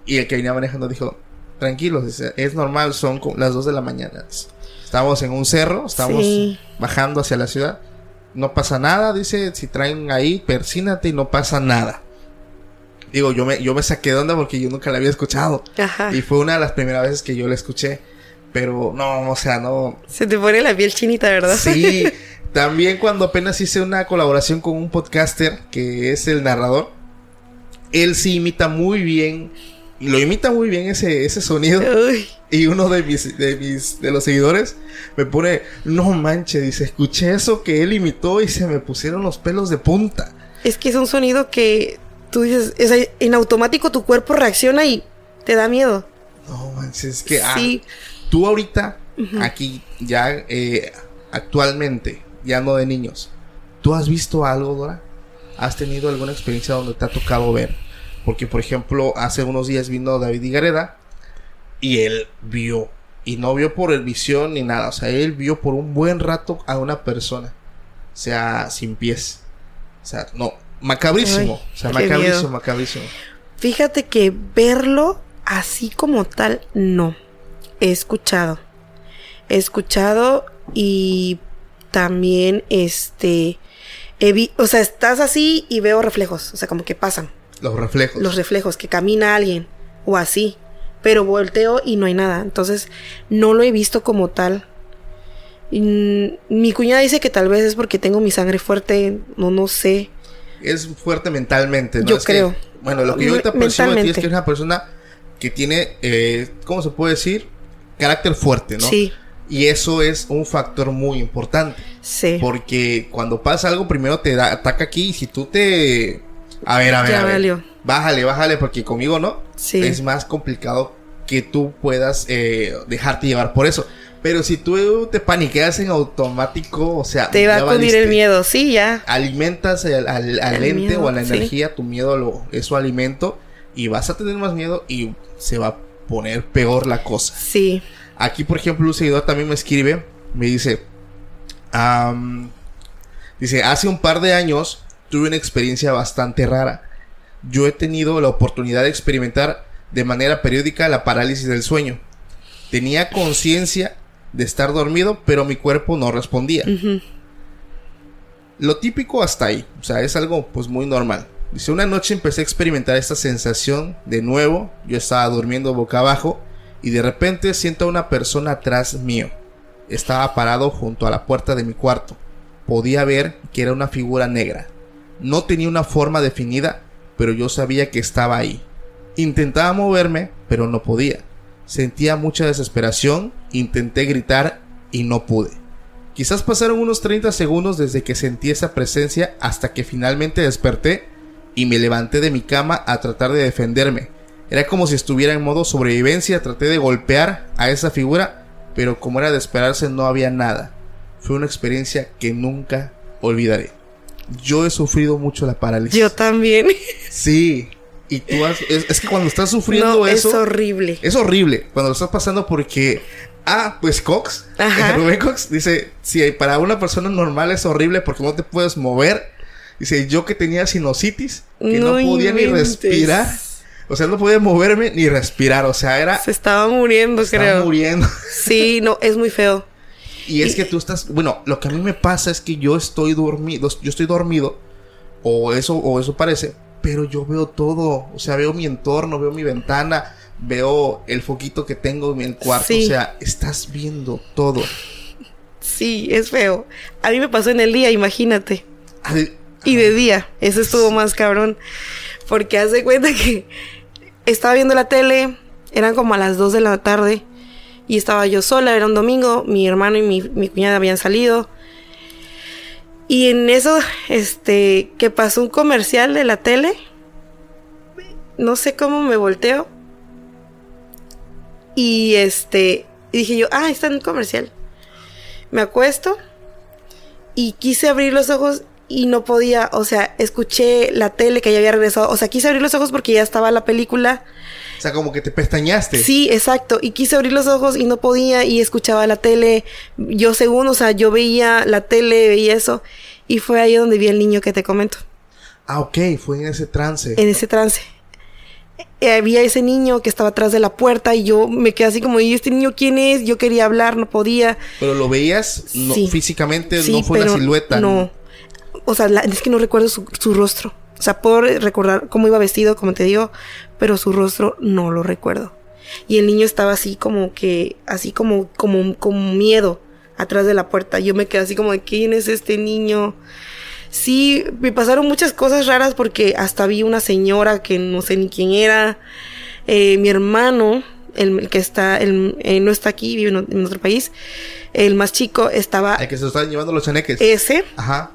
Y el que venía manejando dijo, tranquilos, dice, es normal, son las 2 de la mañana. Estamos en un cerro, estamos Sí. bajando hacia la ciudad. No pasa nada, dice, si traen ahí, persínate y no pasa nada. Digo, yo me, yo me saqué de onda porque yo nunca la había escuchado. Ajá. Y fue una de las primeras veces que yo la escuché. Pero no, o sea, no. Se te pone la piel chinita, ¿verdad? Sí, también cuando apenas hice una colaboración con un podcaster que es el narrador, él sí imita muy bien, lo imita muy bien ese, ese sonido. Uy, Y uno de mis, de mis, de los seguidores me pone, no manches, dice, escuché eso que él imitó y se me pusieron los pelos de punta. es que es un sonido que tú dices, es en automático tu cuerpo reacciona y te da miedo. No manches, es que ah, Sí. Tú ahorita, aquí, ya eh, actualmente, ya no de niños, ¿tú has visto algo, Dora? ¿Has tenido alguna experiencia donde te ha tocado ver? Porque, por ejemplo, hace unos días vino David Higareda y él vio, y no vio por el visión ni nada, o sea, él vio por un buen rato a una persona, o sea, sin pies. O sea, no, macabrísimo, Ay, o sea, macabrísimo, miedo. macabrísimo. Fíjate que verlo así como tal, no. He escuchado. He escuchado y también, este, he o sea, estás así y veo reflejos, o sea, como que pasan Los reflejos. los reflejos, que camina alguien o así, pero volteo y no hay nada. Entonces, no lo he visto como tal. Y, mi cuñada dice que tal vez es porque tengo mi sangre fuerte, no, no sé. es fuerte mentalmente, ¿no? Yo Es que, creo. bueno, lo que yo ahorita percibo de ti es que es una persona que tiene, eh, ¿cómo se puede decir? Carácter fuerte, ¿no? Sí, Y eso es un factor muy importante. sí. Porque cuando pasa algo, primero te da, ataca aquí y si tú te... A ver, a ver, Ya a ver. valió. Bájale, bájale, porque conmigo no. Sí. Es más complicado que tú puedas eh, dejarte llevar por eso. Pero si tú te paniqueas en automático, o sea... Te va a valiste el miedo, sí, ya. alimentas al, al- al El ente miedo, o a la sí. energía, tu miedo lo, es su alimento y vas a tener más miedo y se va a poner peor la cosa. Sí. Aquí, por ejemplo, un seguidor también me escribe, me dice, dice, hace un par de años tuve una experiencia bastante rara. Yo he tenido la oportunidad de experimentar de manera periódica la parálisis del sueño. Tenía conciencia de estar dormido, pero mi cuerpo no respondía. Lo típico hasta ahí, o sea, es algo pues muy normal. Dice, una noche empecé a experimentar esta sensación de nuevo, yo estaba durmiendo boca abajo y de repente siento a una persona atrás mío. Estaba parado junto a la puerta de mi cuarto. Podía ver que era una figura negra. No tenía una forma definida, pero yo sabía que estaba ahí. Intentaba moverme, pero no podía. Sentía mucha desesperación, intenté gritar y no pude. Quizás pasaron unos 30 segundos desde que sentí esa presencia hasta que finalmente desperté y me levanté de mi cama a tratar de defenderme. Era como si estuviera en modo sobrevivencia, traté de golpear a esa figura, pero como era de esperarse no había nada. Fue una experiencia que nunca olvidaré. Yo he sufrido mucho la parálisis. Yo también. Sí. Y tú has... Es, es que cuando estás sufriendo no, eso... es horrible. Es horrible cuando lo estás pasando porque. Ah, pues Cox, Ajá. Rubén Cox dice: Si para una persona normal es horrible porque no te puedes mover. Dice: Yo que tenía sinusitis, que no, No podía ni respirar. O sea, no podía moverme ni respirar. O sea, era. Se estaba muriendo, estaba creo. muriendo. Sí, no, es muy feo. Y es que tú estás. Bueno, lo que a mí me pasa es que yo estoy dormido. Yo estoy dormido. O eso, o eso parece. Pero yo veo todo. O sea, veo mi entorno, veo mi ventana. Veo el foquito que tengo en el cuarto. Sí. O sea, estás viendo todo. Sí, es feo. A mí me pasó en el día, imagínate. Y de día, eso estuvo más cabrón. Porque haz de cuenta que estaba viendo la tele, eran como a las 2 de la tarde, y estaba yo sola, era un domingo, mi hermano y mi, mi cuñada habían salido. Y en eso, este, que pasó un comercial de la tele, no sé cómo me volteo. Y este, dije yo, ah, está en un comercial. Me acuesto y quise abrir los ojos y no podía, o sea, escuché la tele que ya había regresado, o sea, quise abrir los ojos porque ya estaba la película. O sea, como que te pestañaste. Sí, exacto, y quise abrir los ojos y no podía y escuchaba la tele. Yo según, o sea, yo veía la tele, veía eso y fue ahí donde vi al niño que te comento, Ah, ok, fue en ese trance. en ese trance. Eh, Había ese niño que estaba atrás de la puerta y yo me quedé así como, ¿y este niño quién es? Yo quería hablar, no podía. Pero lo veías no, Sí. físicamente, Sí, no fue una silueta. No. O sea, la- es que no recuerdo su, su rostro. O sea, puedo re- recordar cómo iba vestido, como te digo, pero su rostro no lo recuerdo. Y el niño estaba así como que, así como, como, como miedo atrás de la puerta. Yo me quedé así como de, ¿quién es este niño? Sí, me pasaron muchas cosas raras porque hasta vi una señora que no sé ni quién era. Eh, mi hermano, el, el que está, el, eh, no está aquí, vive en, otro país. El más chico estaba El que se lo estaban llevando los chaneques. ese Ajá.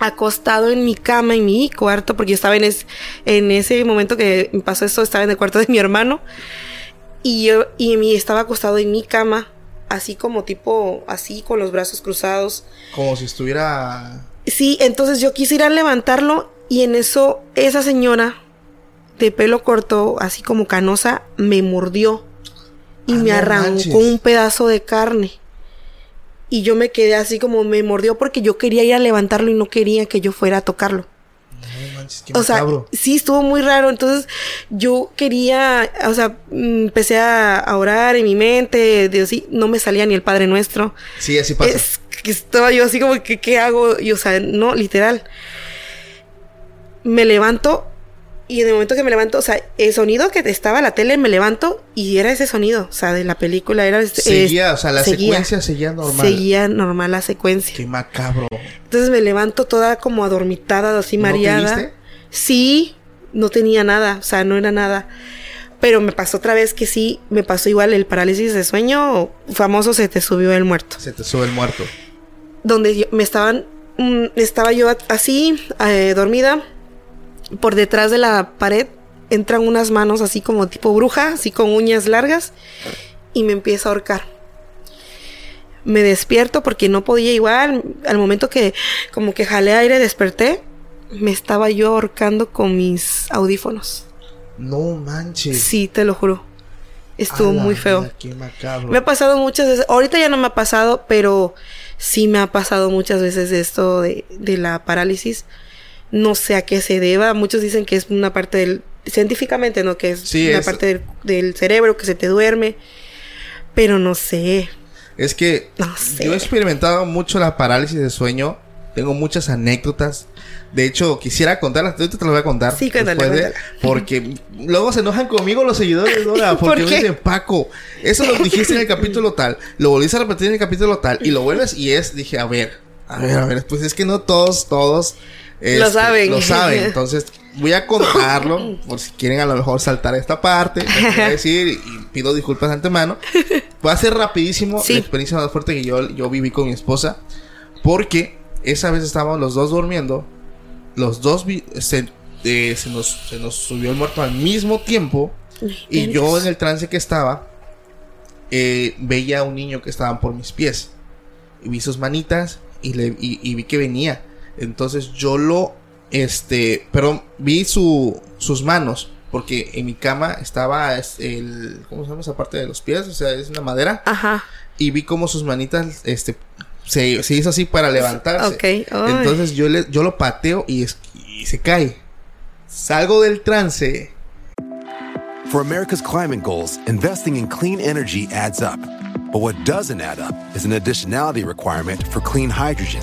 Acostado en mi cama, en mi cuarto, porque yo estaba en, es- en ese momento que me pasó eso, estaba en el cuarto de mi hermano. Y yo y mi, estaba acostado en mi cama, así como tipo, así con los brazos cruzados. Como si estuviera. Sí, entonces yo quise ir a levantarlo y en eso esa señora de pelo corto, así como canosa, me mordió y Ah, me arrancó manches. un pedazo de carne. Y yo me quedé así como me mordió porque yo quería ir a levantarlo y no quería que yo fuera a tocarlo. No manches, qué O sea, sí, estuvo muy raro. Entonces, yo quería, o sea, mm, empecé a, a orar en mi mente. Dios, sí, no me salía ni el Padre Nuestro. Sí, así pasa. Es que estaba yo así como que, ¿qué hago? Y, o sea, no, literal. Me levanto y en el momento que me levanto, o sea, el sonido que estaba la tele, me levanto y era ese sonido, o sea, de la película, era este- Seguía, o sea, la seguía. secuencia seguía normal. Seguía normal la secuencia. Qué macabro. Entonces me levanto toda como adormitada, así ¿No te mareada. viste? Sí, no tenía nada, o sea, no era nada. Pero me pasó otra vez que sí, me pasó igual el parálisis de sueño famoso, se te subió el muerto. Se te sube el muerto. Donde yo- me estaban, mm, estaba yo así, eh, dormida, por detrás de la pared entran unas manos así como tipo bruja, así con uñas largas, y me empieza a ahorcar. Me despierto porque no podía igual. Al momento que como que jalé aire, desperté, me estaba yo ahorcando con mis audífonos. No manches. Sí, te lo juro. Estuvo muy feo. vida, Qué macabro. Me ha pasado muchas veces. Ahorita ya no me ha pasado, pero sí me ha pasado muchas veces esto de, de la parálisis. No sé a qué se deba. Muchos dicen que es una parte del. Científicamente, ¿no? Que es Sí, una es- parte del, del cerebro que se te duerme. Pero no sé. Es que No sé. yo he experimentado mucho la parálisis de sueño. Tengo muchas anécdotas. De hecho, quisiera contarlas. Ahorita te las voy a contar. Sí, cuéntale, después de-. Porque luego se enojan conmigo los seguidores, Dora. Porque ¿Por me dicen, Paco, eso lo dijiste en el capítulo tal. Lo volviste a repetir en el capítulo tal. Y lo vuelves y es, dije, a ver, a ver, a ver. Pues es que no todos, todos. Este, saben. Lo saben. Entonces, voy a contarlo. por si quieren a lo mejor saltar esta parte. les voy a decir y pido disculpas de antemano. Va a ser rapidísimo Sí. la experiencia más fuerte que yo, yo viví con mi esposa. Porque esa vez estábamos los dos durmiendo. Los dos se, eh, se, nos, se nos subió el muerto al mismo tiempo. Y yo en el trance que estaba, eh, veía a un niño que estaba por mis pies. Y vi sus manitas y, le, y, y vi que venía. Entonces yo lo, este, pero vi su, sus manos. Porque en mi cama estaba es, el, ¿cómo se llama esa parte de los pies? O sea, es una madera. Ajá. Y vi como sus manitas, este, se, se hizo así para levantarse. Ok. Ay. Entonces yo, le, yo lo pateo y, es- y se cae. Salgo del trance. For America's climate goals, investing in clean energy adds up. But what doesn't add up is an additionality requirement for clean hydrogen.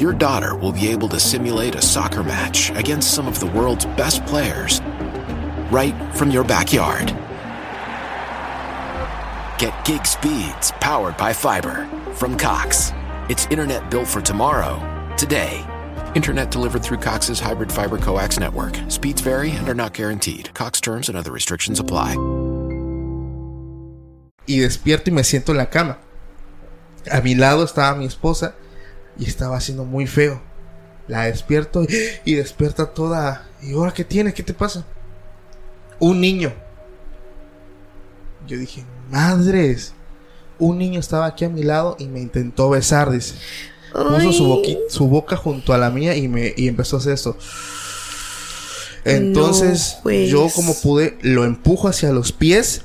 your daughter will be able to simulate a soccer match against some of the world's best players right from your backyard. Get gig speeds powered by fiber from Cox. It's internet built for tomorrow, today. Internet delivered through Cox's hybrid fiber coax network. Speeds vary and are not guaranteed. Cox terms and other restrictions apply. y despierto y me siento en la cama. A mi lado estaba mi esposa y estaba haciendo muy feo. La despierto y, despierta toda. ¿Y ahora qué tiene? ¿Qué te pasa? Un niño. Yo dije, madres. Un niño estaba aquí a mi lado y me intentó besar, dice. Puso su, boqui- su boca junto a la mía y me y empezó a hacer esto. Entonces, No, pues. yo como pude, lo empujo hacia los pies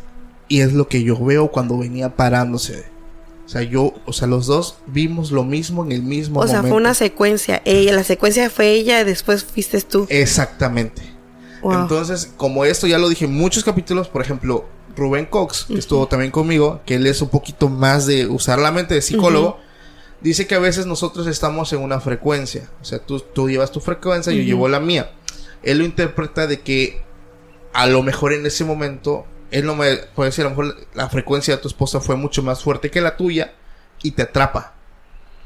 y es lo que yo veo cuando venía parándose. O sea, yo, o sea, los dos vimos lo mismo en el mismo O sea, momento. fue una secuencia. Ella, la secuencia fue ella y después fuiste tú. Exactamente. Wow. Entonces, como esto ya lo dije en muchos capítulos, por ejemplo, Rubén Cox, que estuvo también conmigo, que él es un poquito más de usar la mente de psicólogo, dice que a veces nosotros estamos en una frecuencia. O sea, tú, tú llevas tu frecuencia, yo llevo la mía. él lo interpreta de que a lo mejor en ese momento, él no me puede decir, a lo mejor la frecuencia de tu esposa fue mucho más fuerte que la tuya y te atrapa.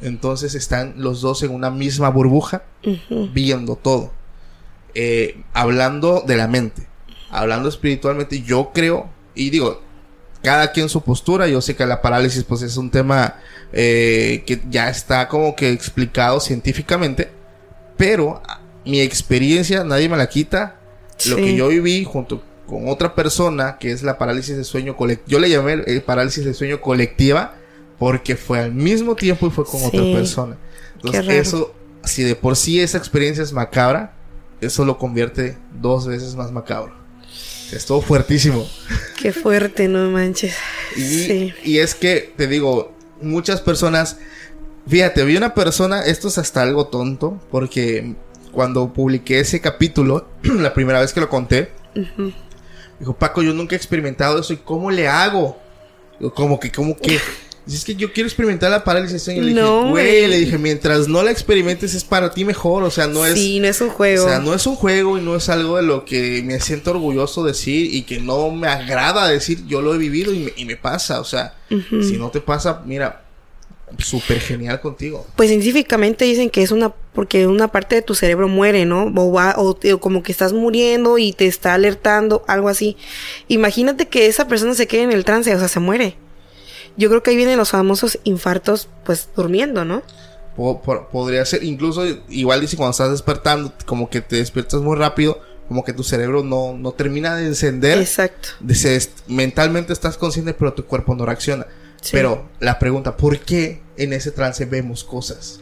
Entonces están los dos en una misma burbuja, viendo todo. Eh, hablando de la mente, hablando espiritualmente, yo creo, y digo, cada quien su postura, yo sé que la parálisis pues es un tema eh, que ya está como que explicado científicamente, pero mi experiencia nadie me la quita. Lo que yo viví junto con otra persona, que es la parálisis de sueño colectivo, yo le llamé eh, parálisis de sueño colectiva, porque fue al mismo tiempo y fue con otra persona. Entonces, raro. eso, si de por sí esa experiencia es macabra, eso lo convierte dos veces más macabro. Estuvo fuertísimo. Qué fuerte, no manches. Y, Sí. y es que, te digo, muchas personas. Fíjate, vi una persona, esto es hasta algo tonto, porque cuando publiqué ese capítulo, la primera vez que lo conté, dijo, Paco, yo nunca he experimentado eso, ¿y cómo le hago? Como que, como que. Dice, es que yo quiero experimentar la parálisis de sueño. Le No, dije, güey, le dije, mientras no la experimentes es para ti mejor, o sea, no es. sí, no es un juego. O sea, no es un juego y no es algo de lo que me siento orgulloso decir y que no me agrada decir, yo lo he vivido y me, y me pasa. O sea, si no te pasa, mira, súper genial contigo. Pues científicamente dicen que es una porque una parte de tu cerebro muere, ¿no? O, va, o, o como que estás muriendo y te está alertando, algo así. Imagínate que esa persona se quede en el trance, o sea, se muere. Yo creo que ahí vienen los famosos infartos, pues durmiendo, ¿no? Po- po- podría ser, incluso, igual dice cuando estás despertando, como que te despiertas muy rápido, como que tu cerebro no, no termina de encender. Exacto. Est- mentalmente estás consciente, pero tu cuerpo no reacciona. Sí. Pero la pregunta, ¿por qué en ese trance vemos cosas?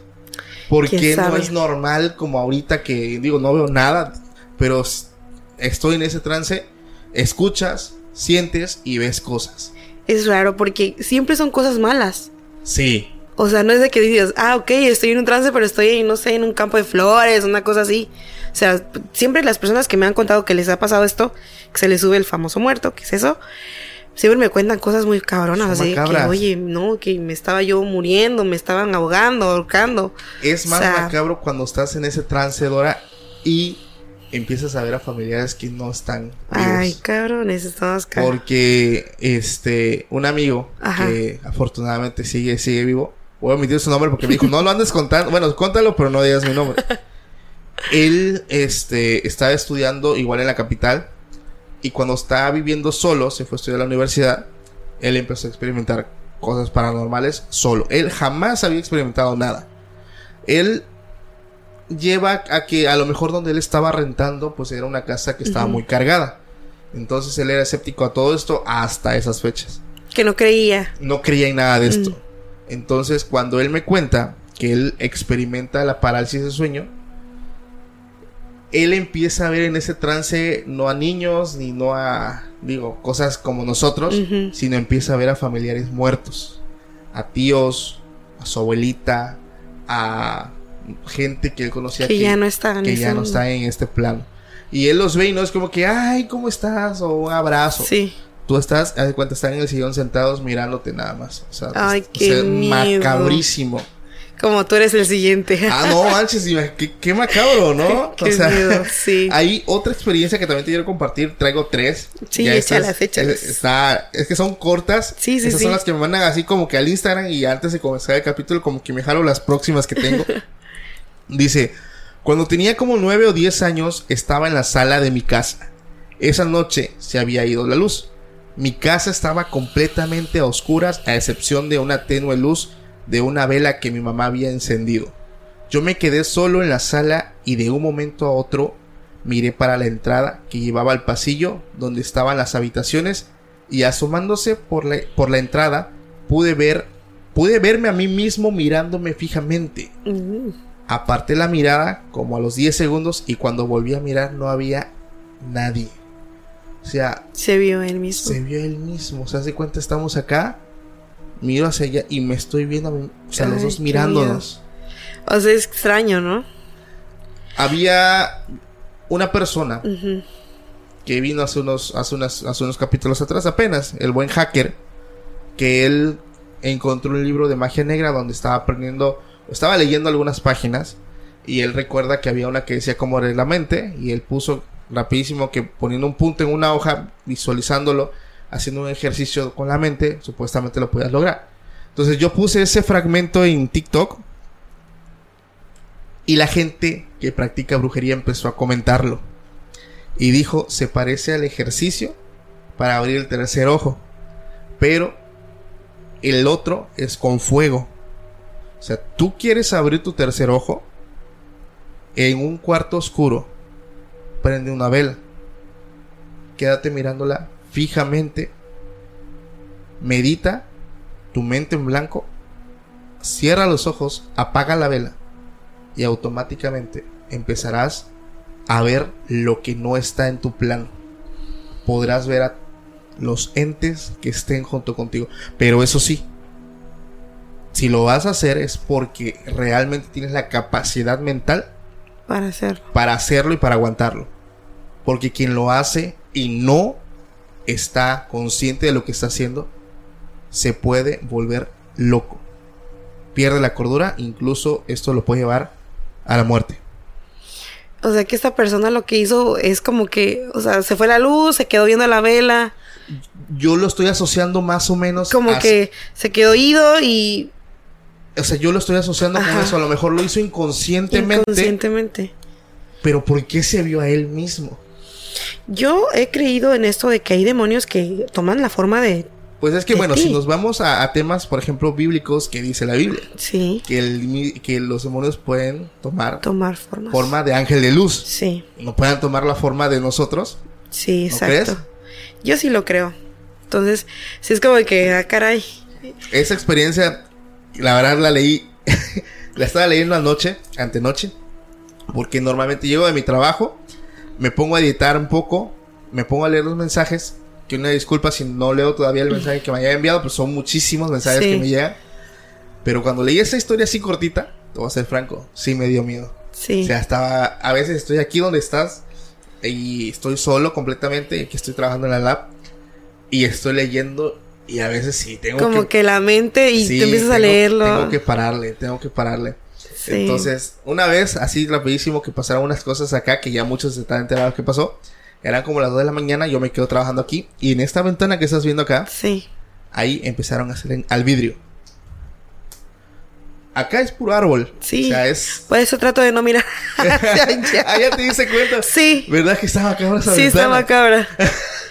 ¿Por ¿Quién qué no sabe? es normal como ahorita que digo, no veo nada, pero estoy en ese trance, escuchas, sientes y ves cosas? Es raro porque siempre son cosas malas. Sí. O sea, no es de que digas, ah, ok, estoy en un trance, pero estoy, no sé, en un campo de flores, una cosa así. O sea, siempre las personas que me han contado que les ha pasado esto, que se les sube el famoso muerto, que es eso, siempre me cuentan cosas muy cabronas, Son así que, oye, no, que me estaba yo muriendo, me estaban ahogando, ahorcando. Es más O sea, macabro cuando estás en ese trance, Dora, y empiezas a ver a familiares que no están vivos. Ay, cabrones, estamos cabrones. Porque este un amigo Ajá. que afortunadamente sigue sigue vivo. Voy a omitir su nombre porque me dijo, "No lo andes contando." Bueno, cuéntalo, pero no digas mi nombre. Él este estaba estudiando igual en la capital y cuando estaba viviendo solo, se fue a estudiar a la universidad, él empezó a experimentar cosas paranormales solo. Él jamás había experimentado nada. Él lleva a que a lo mejor donde él estaba rentando, pues era una casa que estaba muy cargada. Entonces él era escéptico a todo esto hasta esas fechas. Que no creía. No creía en nada de esto. Entonces cuando él me cuenta que él experimenta la parálisis de sueño, él empieza a ver en ese trance no a niños ni no a, digo, cosas como nosotros, sino empieza a ver a familiares muertos, a tíos, a su abuelita, a gente que él conocía Que ya no está en que ya no está en este plano. Y él los ve y no es como que, ay, ¿cómo estás? O un abrazo. Sí. Tú estás, haz de cuenta, están en el sillón sentados mirándote nada más. O sea, Ay, o sea, qué miedo. macabrísimo. Como tú eres el siguiente. Ah, no, manches, qué, qué macabro, ¿no? Qué miedo, sí. Hay otra experiencia que también te quiero compartir. Traigo tres. Sí, Ya estas- échalas, échalas. es- Está, es que son cortas. Sí, sí, Esas sí. son las que me mandan así como que al Instagram y antes de comenzar el capítulo como que me jalo las próximas que tengo. Dice, cuando tenía como nueve o diez años estaba en la sala de mi casa. Esa noche se había ido la luz. Mi casa estaba completamente a oscuras a excepción de una tenue luz de una vela que mi mamá había encendido. Yo me quedé solo en la sala y de un momento a otro miré para la entrada que llevaba al pasillo donde estaban las habitaciones y asomándose por la, por la entrada pude ver pude verme a mí mismo mirándome fijamente. Mm. Aparté la mirada como a los 10 segundos y cuando volví a mirar no había nadie. O sea, Se vio él mismo. se vio él mismo. O sea, hace cuenta estamos acá, miro hacia allá y me estoy viendo, o sea, los dos mirándonos. O sea, es extraño, ¿no? Había una persona que vino hace unos, hace, unas- hace unos capítulos atrás apenas, el buen hacker, que él encontró un libro de magia negra donde estaba aprendiendo, estaba leyendo algunas páginas Y él recuerda que había una que decía cómo era la mente. Y él puso rapidísimo que poniendo un punto en una hoja, visualizándolo, haciendo un ejercicio con la mente, supuestamente lo podías lograr. Entonces yo puse ese fragmento en TikTok. Y la gente que practica brujería empezó a comentarlo. Y dijo, se parece al ejercicio para abrir el tercer ojo. Pero el otro es con fuego. O sea, tú quieres abrir tu tercer ojo en un cuarto oscuro. Prende una vela. Quédate mirándola fijamente. Medita tu mente en blanco. Cierra los ojos, apaga la vela y automáticamente empezarás a ver lo que no está en tu plano. Podrás ver a los entes que estén junto contigo. Pero eso sí, si lo vas a hacer es porque realmente tienes la capacidad mental Para hacerlo. para hacerlo y para aguantarlo. Porque quien lo hace y no está consciente de lo que está haciendo, se puede volver loco. Pierde la cordura, incluso esto lo puede llevar a la muerte. O sea que esta persona lo que hizo es como que, o sea, se fue la luz, se quedó viendo la vela, Yo lo estoy asociando más o menos como a- que se quedó ido y O sea, yo lo estoy asociando con eso. A lo mejor lo hizo inconscientemente. inconscientemente. Pero ¿por qué se vio a él mismo? Yo he creído en esto de que hay demonios que toman la forma de, Pues es que, bueno, si nos vamos a, a temas, por ejemplo, bíblicos que dice la Biblia, sí, que, el mi- que los demonios pueden tomar tomar formas. forma de ángel de luz. Sí, No puedan tomar la forma de nosotros. sí, ¿No exacto. crees? Yo sí lo creo. Entonces, sí es como que, ah, caray. Esa experiencia, la verdad la leí, la estaba leyendo anoche, antenoche, porque normalmente llego de mi trabajo, me pongo a editar un poco, me pongo a leer los mensajes, que una disculpa si no leo todavía el mensaje que me haya enviado, pero son muchísimos mensajes Sí. que me llegan. Pero cuando leí esa historia así cortita, te voy a ser franco, sí me dio miedo. Sí. O sea, estaba, a veces estoy aquí donde estás y estoy solo completamente, aquí estoy trabajando en la lab y estoy leyendo y a veces sí tengo como que, la mente y Sí, tú empiezas a leerlo. Tengo que pararle, tengo que pararle. Sí. Entonces, una vez, así rapidísimo, que pasaron unas cosas acá que ya muchos están enterados que pasó. Eran como las 2 de la mañana, yo me quedo trabajando aquí. Y en esta ventana que estás viendo acá, Sí. ahí empezaron a hacer en- al vidrio. Acá es puro árbol. Sí. O sea, es. Por eso trato de no mirar. hacia allá. te diste cuenta. Sí. ¿Verdad que está macabra esa Sí, está ventana? macabra.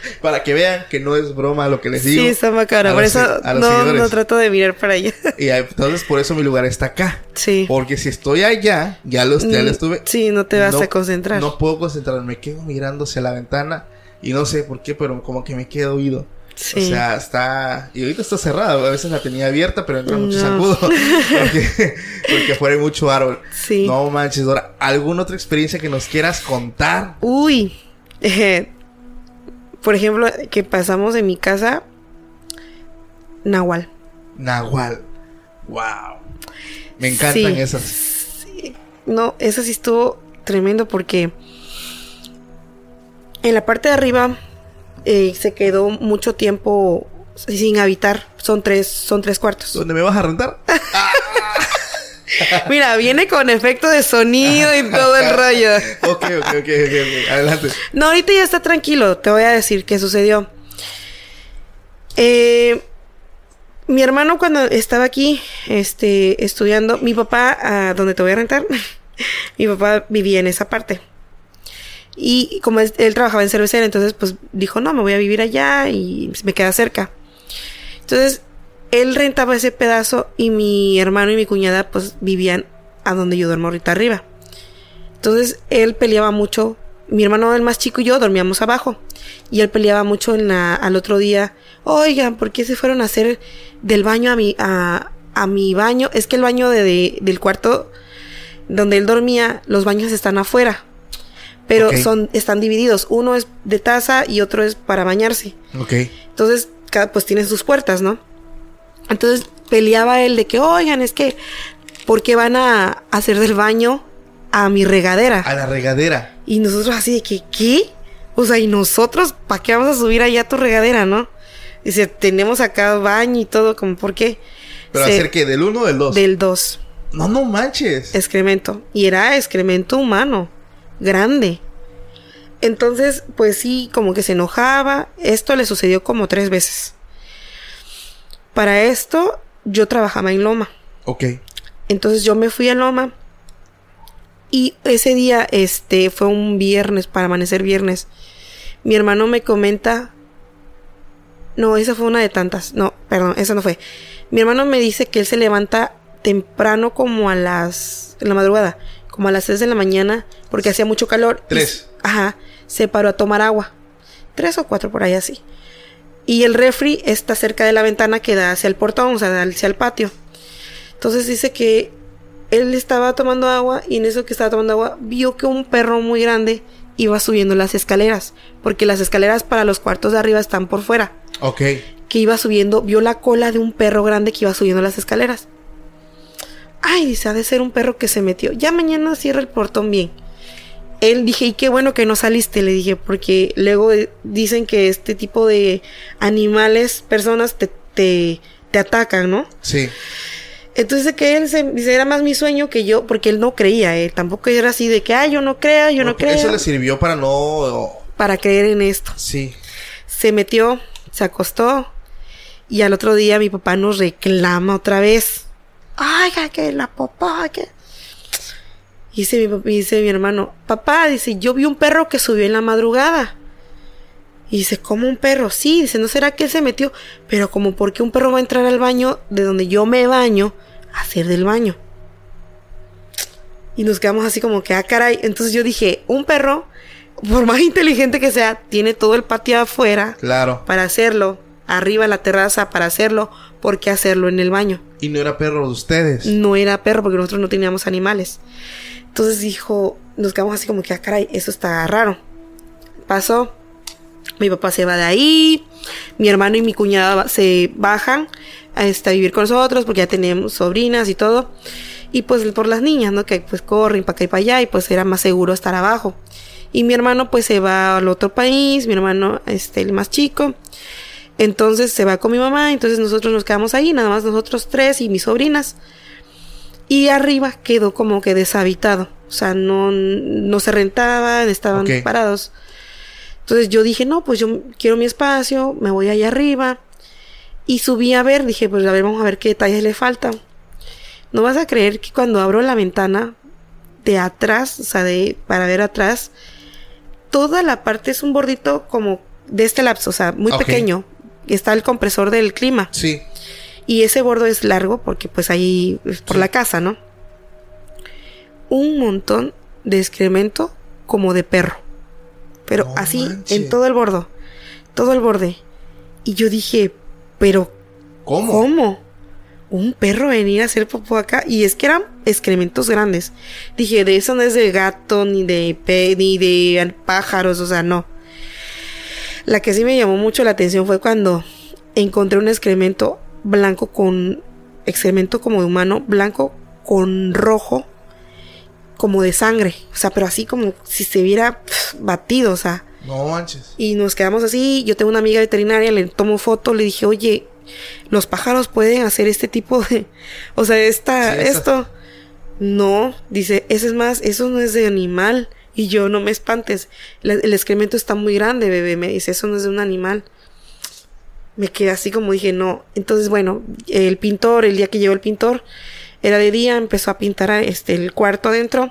Para que vean que no es broma lo que les digo. Sí, está macabra. a Por los eso no, no trato de mirar para allá. Y entonces por eso mi lugar está acá. Sí. Porque si estoy allá, ya lo, ya lo estuve. Mm, Sí, no te vas a concentrar. No puedo concentrarme, me quedo mirando hacia la ventana y no sé por qué, pero como que me quedo oído. Sí. O sea, está. Y ahorita está cerrado. A veces la tenía abierta, pero entra mucho No. zancudo. porque, porque afuera hay mucho árbol. Sí. No manches, Dora. ¿Alguna otra experiencia que nos quieras contar? Uy. eh, por ejemplo, que pasamos en mi casa. Nahual. Nahual. Wow. Me encantan Sí. esas. No, eso sí estuvo tremendo porque en la parte de arriba eh, se quedó mucho tiempo sin habitar. Son tres, son tres cuartos. ¿Dónde me vas a rentar? Mira, viene con efecto de sonido y todo el rollo. ok, ok, ok, ok. Adelante. No, ahorita ya está tranquilo. Te voy a decir qué sucedió. Eh, mi hermano cuando estaba aquí, este, estudiando, mi papá, ah, donde te voy a rentar, mi papá vivía en esa parte. Y como él, él trabajaba en cervecera, entonces pues dijo, no, me voy a vivir allá y me queda cerca. Entonces, él rentaba ese pedazo y mi hermano y mi cuñada pues vivían a donde yo duermo ahorita arriba. Entonces él peleaba mucho. Mi hermano el más chico y yo dormíamos abajo. Y él peleaba mucho en la, al otro día. Oigan, ¿por qué se fueron a hacer del baño a mi, a, a mi baño? Es que el baño de, de- del cuarto donde él dormía, los baños están afuera. Pero son, están divididos. Uno es de taza y otro es para bañarse. Ok. Entonces, cada pues tiene sus puertas, ¿no? Entonces peleaba él de que, oigan, es que, ¿por qué van a hacer del baño a mi regadera? A la regadera. Y nosotros así de que, ¿qué? O sea, ¿y nosotros para qué vamos a subir allá a tu regadera, no? Dice, tenemos acá baño y todo, como, ¿por qué? Pero Se- hacer que del uno o del dos. Del 2. No, no manches. excremento. Y era excremento humano, grande. Entonces, pues sí, como que se enojaba. Esto le sucedió como tres veces. Para esto, yo trabajaba en Loma. Ok. Entonces yo me fui a Loma. Y ese día, este, fue un viernes, para amanecer viernes. Mi hermano me comenta. No, esa fue una de tantas. No, perdón, esa no fue. Mi hermano me dice que él se levanta temprano como a las... En la madrugada. Como a las 3 de la mañana. Porque hacía mucho calor. Tres. ajá. Se paró a tomar agua. Tres o cuatro por ahí así. Y el refri está cerca de la ventana que da hacia el portón, o sea, hacia el patio. Entonces dice que él estaba tomando agua y en eso que estaba tomando agua vio que un perro muy grande iba subiendo las escaleras, porque las escaleras para los cuartos de arriba están por fuera. Ok. Que iba subiendo, vio la cola de un perro grande que iba subiendo las escaleras. Ay, dice, ha de ser un perro que se metió. Ya mañana cierra el portón bien. Él dije, y qué bueno que no saliste, le dije, porque luego eh, dicen que este tipo de animales, personas, te, te, te atacan, ¿no? Sí. Entonces que él se, dice, era más mi sueño que yo, porque él no creía, eh, tampoco era así de que, ah, yo no creo, yo no creo, Eso le sirvió para no. para creer en esto. Sí. Se metió, se acostó, y al otro día mi papá nos reclama otra vez. Ay, que la papá, que... Y dice mi, papá- dice mi hermano, papá, dice, yo vi un perro que subió en la madrugada. Y dice, ¿cómo un perro? Sí, dice, ¿no será que él se metió? Pero como, ¿por qué un perro va a entrar al baño de donde yo me baño a hacer del baño? Y nos quedamos así como que, ah, caray. Entonces yo dije, un perro, por más inteligente que sea, tiene todo el patio afuera Claro. para hacerlo, arriba en la terraza para hacerlo, ¿por qué hacerlo en el baño? Y no era perro de ustedes. No era perro porque nosotros no teníamos animales. Entonces dijo, nos quedamos así como que, ah, caray, eso está raro. Pasó, mi papá se va de ahí, mi hermano y mi cuñada se bajan a, este, a vivir con nosotros porque ya tenemos sobrinas y todo. Y pues por las niñas, ¿no? Que pues corren para acá y para allá y pues era más seguro estar abajo. Y mi hermano pues se va al otro país, mi hermano, este, el más chico. Entonces se va con mi mamá, entonces nosotros nos quedamos ahí, nada más nosotros tres y mis sobrinas. Y arriba quedó como que deshabitado. O sea, no, no se rentaban, estaban Ok. parados. Entonces yo dije, no, pues yo quiero mi espacio, me voy allá arriba. Y subí a ver, dije, pues a ver, vamos a ver qué detalles le faltan. No vas a creer que cuando abro la ventana de atrás, o sea, de, para ver atrás, toda la parte es un bordito como de este lapso, o sea, muy pequeño. Está el compresor del clima. Sí. Y ese bordo es largo porque pues ahí es por Sí. la casa, ¿no? Un montón de excremento como de perro. Pero No así en todo el bordo. Todo el borde. Y yo dije, pero ¿Cómo? ¿cómo? Un perro venir a hacer popó acá. Y es que eran excrementos grandes. Dije, de eso no es de gato, ni de pe ni de pájaros, o sea, no. La que sí me llamó mucho la atención fue cuando encontré un excremento blanco con excremento como de humano, blanco con rojo, como de sangre. O sea, pero así como si se viera pf, batido, o sea. No manches. Y nos quedamos así. Yo tengo una amiga veterinaria, le tomo foto, le dije, oye, los pájaros pueden hacer este tipo de. O sea, esta, Sí, esto. No, dice, eso es más, eso no es de animal. Y yo, no me espantes. La- el excremento está muy grande, bebé. Me dice, eso no es de un animal. Me quedé así como dije, no. Entonces, bueno, el pintor, el día que llegó el pintor, era de día, empezó a pintar este, el cuarto adentro.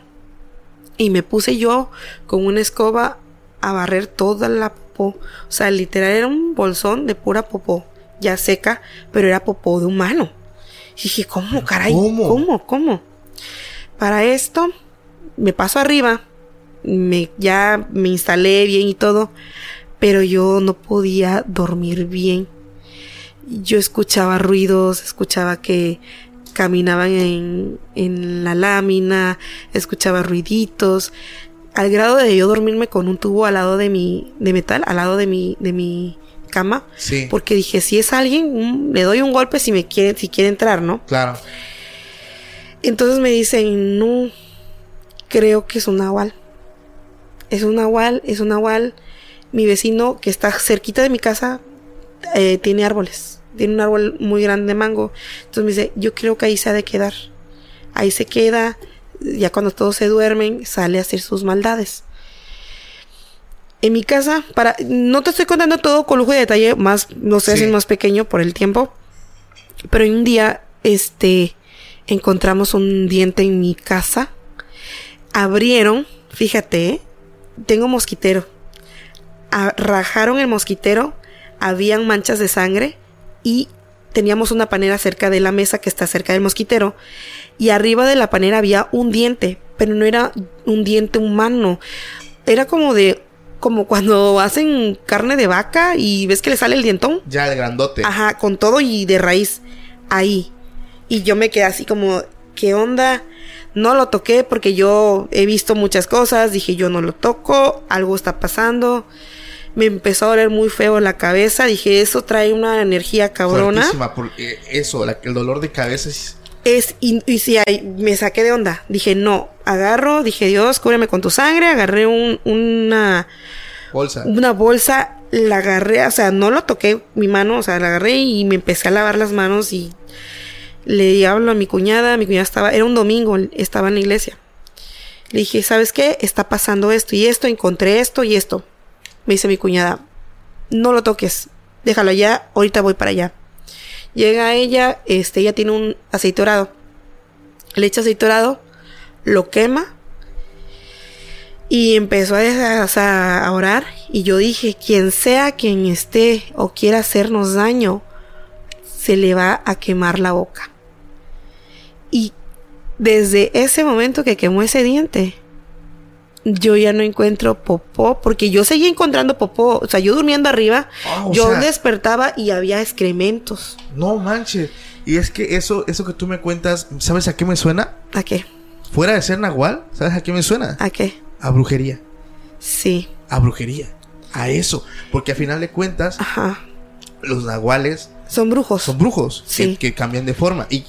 Y me puse yo con una escoba a barrer toda la popó. O sea, literal era un bolsón de pura popó, ya seca, pero era popó de humano. Y dije, ¿cómo, caray? ¿Cómo? ¿Cómo? ¿Cómo? Para esto, me paso arriba, me, ya me instalé bien y todo, pero yo no podía dormir bien. Yo escuchaba ruidos, escuchaba que caminaban en, en la lámina, escuchaba ruiditos, al grado de yo dormirme con un tubo al lado de mi, de metal, al lado de mi, de mi cama, Sí. porque dije, si es alguien, mm, le doy un golpe si me quiere, si quiere entrar, ¿no? Claro. Entonces me dicen, no, creo que es un nahual. Es un nahual, es un nahual. Mi vecino que está cerquita de mi casa eh, tiene árboles. Tiene un árbol muy grande de mango. Entonces me dice, yo creo que ahí se ha de quedar. ahí se queda, ya cuando todos se duermen, sale a hacer sus maldades. En mi casa, para, no te estoy contando todo con lujo de detalle, más, no sé si es más pequeño por el tiempo, pero un día, este, encontramos un diente en mi casa, abrieron, fíjate, ¿eh? tengo mosquitero, a- rajaron el mosquitero, habían manchas de sangre y teníamos una panera cerca de la mesa que está cerca del mosquitero y arriba de la panera había un diente, pero no era un diente humano, era como de como cuando hacen carne de vaca y ves que le sale el dientón. Ya el grandote. Ajá, con todo y de raíz ahí. Y yo me quedé así como, ¿qué onda? No lo toqué porque yo he visto muchas cosas, dije yo no lo toco, algo está pasando. Me empezó a doler muy feo la cabeza, dije eso trae una energía cabrona. Fuertísima, porque eso, la- el dolor de cabeza es. Es, y, y sí, ahí me saqué de onda. Dije, no, agarro, dije, Dios, cúbreme con tu sangre. Agarré un, una, Bolsa. una bolsa, la agarré, o sea, no lo toqué mi mano, o sea, la agarré y me empecé a lavar las manos y le hablo a mi cuñada. Mi cuñada estaba, era un domingo, estaba en la iglesia. Le dije, ¿sabes qué? Está pasando esto y esto, encontré esto y esto. Me dice mi cuñada, no lo toques, déjalo allá, ahorita voy para allá. Llega ella, este, ella tiene un aceite dorado. Le echa aceite dorado, lo quema y empezó a, a orar. Y yo dije, quien sea quien esté o quiera hacernos daño, se le va a quemar la boca. Y desde ese momento que quemó ese diente, yo ya no encuentro popó, porque yo seguía encontrando popó. O sea, yo durmiendo arriba, Ah, yo sea- despertaba y había excrementos. No manches. Y es que eso, eso que tú me cuentas, ¿sabes a qué me suena? ¿A qué? Fuera de ser nahual, ¿sabes a qué me suena? ¿A qué? A brujería. Sí. A brujería. A eso. Porque a final de cuentas, Ajá. los nahuales Son brujos. son brujos Sí. que, que cambian de forma. Y,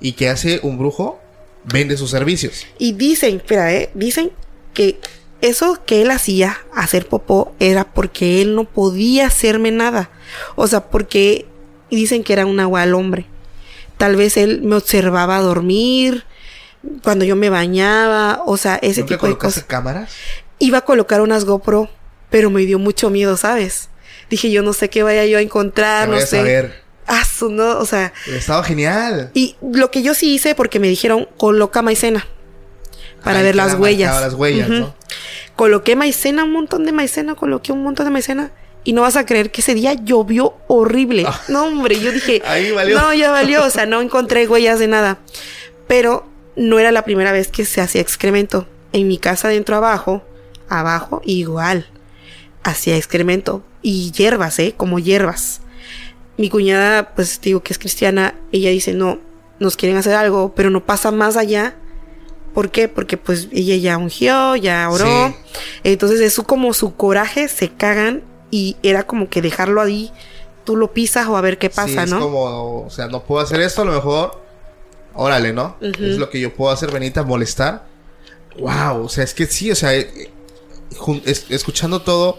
y que hace un brujo, vende sus servicios. Y dicen, espera, eh, dicen que eso que él hacía, hacer popó, era porque él no podía hacerme nada. O sea, porque dicen que era un nahual hombre. Tal vez él me observaba dormir, cuando yo me bañaba, o sea, ese ¿Nunca tipo de cosas. cámaras? Iba a colocar unas GoPro, pero me dio mucho miedo, ¿sabes? Dije, yo no sé qué vaya yo a encontrar, no sé. a ver. Ah, su, no, o sea, Estaba genial. y lo que yo sí hice, porque me dijeron, coloca maicena. Para ver las huellas. marcado las huellas, Ujú. ¿no? Coloqué maicena, un montón de maicena, coloqué un montón de maicena. Y no vas a creer que ese día llovió horrible. No, hombre, yo dije. Ah. Ahí valió. No, ya valió. O sea, no encontré huellas de nada. Pero no era la primera vez que se hacía excremento. En mi casa, dentro abajo, abajo, igual. Hacía excremento. Y hierbas, ¿eh? Como hierbas. Mi cuñada, pues digo que es cristiana, ella dice, no, nos quieren hacer algo, pero no pasa más allá. ¿Por qué? Porque pues ella ya ungió, ya oró. Sí. Entonces eso como su coraje, se cagan y era como que dejarlo ahí, tú lo pisas o a ver qué Sí, pasa, es ¿no? como, o sea, no puedo hacer esto, a lo mejor, órale, ¿no? Es lo que yo puedo hacer, venite a molestar. Wow, o sea, es que sí, o sea, eh, es- escuchando todo,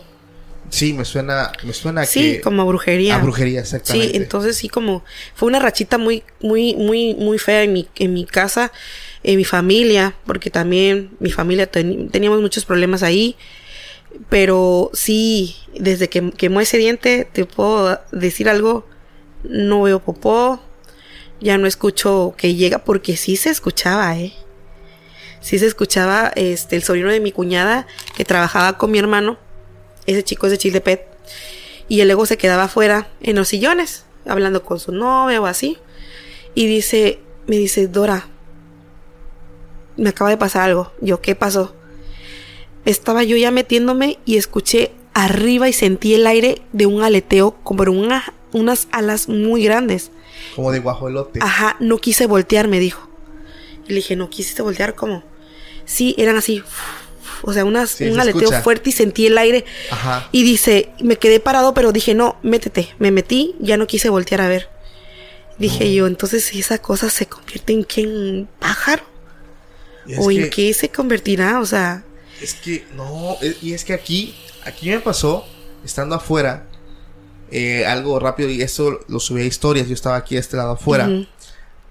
sí, me suena, me suena Sí, que... como brujería. A brujería, exactamente. Sí, entonces sí como fue una rachita muy muy muy muy fea en mi en mi casa, en mi familia, porque también mi familia teníamos muchos problemas ahí. Pero sí, desde que quemó ese diente, te puedo decir algo, no veo popó, ya no escucho que llega, porque sí se escuchaba, eh. Sí se escuchaba este el sobrino de mi cuñada que trabajaba con mi hermano, ese chico es de Chiltepet, y él luego se quedaba afuera en los sillones, hablando con su novia o así. Y dice, me dice, Dora, me acaba de pasar algo. Yo, ¿qué pasó? Estaba yo ya metiéndome y escuché arriba y sentí el aire de un aleteo como una- unas alas muy grandes. Como de guajolote. Ajá, no quise voltear, me dijo. Y le dije, ¿no quisiste voltear? ¿Cómo? Sí, eran así. O sea, unas, Sí, un se aleteo escucha. fuerte y sentí el aire. Ajá. Y dice, me quedé parado, pero dije, no, métete. Me metí, ya no quise voltear a ver. Dije yo, entonces si esa cosa se convierte en qué, en pájaro. ¿O en que- qué se convertirá? O sea, Es que, no, e- y es que aquí, aquí me pasó, estando afuera, eh, algo rápido, y esto lo subí a historias, yo estaba aquí de este lado afuera,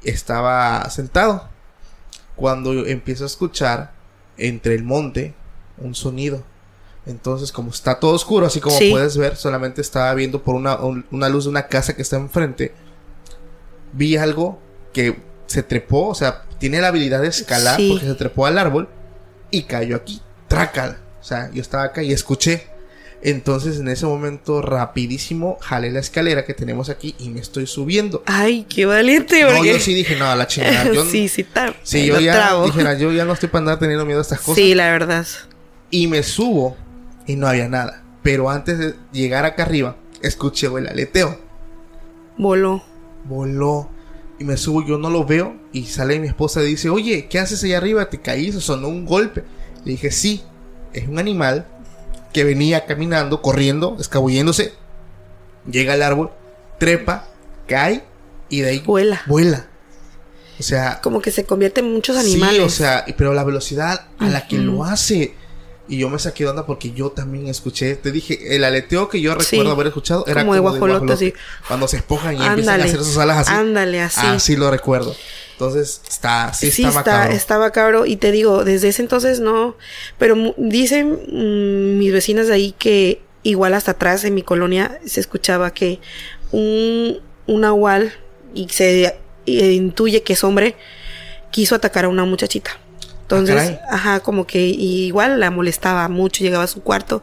estaba sentado, cuando empiezo a escuchar entre el monte un sonido. Entonces, como está todo oscuro, así como Sí. puedes ver, solamente estaba viendo por una, un- una luz de una casa que está enfrente. Vi algo que se trepó, o sea, tiene la habilidad de escalar Sí. porque se trepó al árbol y cayó aquí. Trácala. O sea, yo estaba acá y escuché. Entonces, en ese momento, rapidísimo, jalé la escalera que tenemos aquí y me estoy subiendo. Ay, qué valiente, No, porque... yo sí dije, no, a la chingada. Yo, sí, sí, ta- Sí, yo ya dijera, yo ya no estoy para andar teniendo miedo a estas cosas. Sí, la verdad. Y me subo y no había nada. Pero antes de llegar acá arriba, escuché el aleteo. Voló. Voló. Y me subo, yo no lo veo. Y sale mi esposa y dice, oye, ¿qué haces allá arriba? ¿Te caíste? Sonó un golpe. Le dije, sí, es un animal que venía caminando, corriendo, escabulléndose. Llega al árbol, trepa, cae y de ahí Vuela. Vuela. O sea, Como que se convierte en muchos animales. Sí, o sea, pero la velocidad a la que lo hace. Y yo me saqué de onda porque yo también escuché. Te dije, el aleteo que yo Sí. recuerdo haber escuchado era Como como, de guajolote. Cuando se esponjan y empiezan a hacer sus alas así. Ándale, así. Así lo recuerdo. Entonces, está, sí, Sí, está, está, macabro. está macabro. Y te digo, desde ese entonces no. Pero dicen mm, mis vecinas de ahí que igual hasta atrás en mi colonia se escuchaba que un, un nahual, y se eh, intuye que es hombre, quiso atacar a una muchachita. Entonces, caray. ajá, como que y igual la molestaba mucho, llegaba a su cuarto.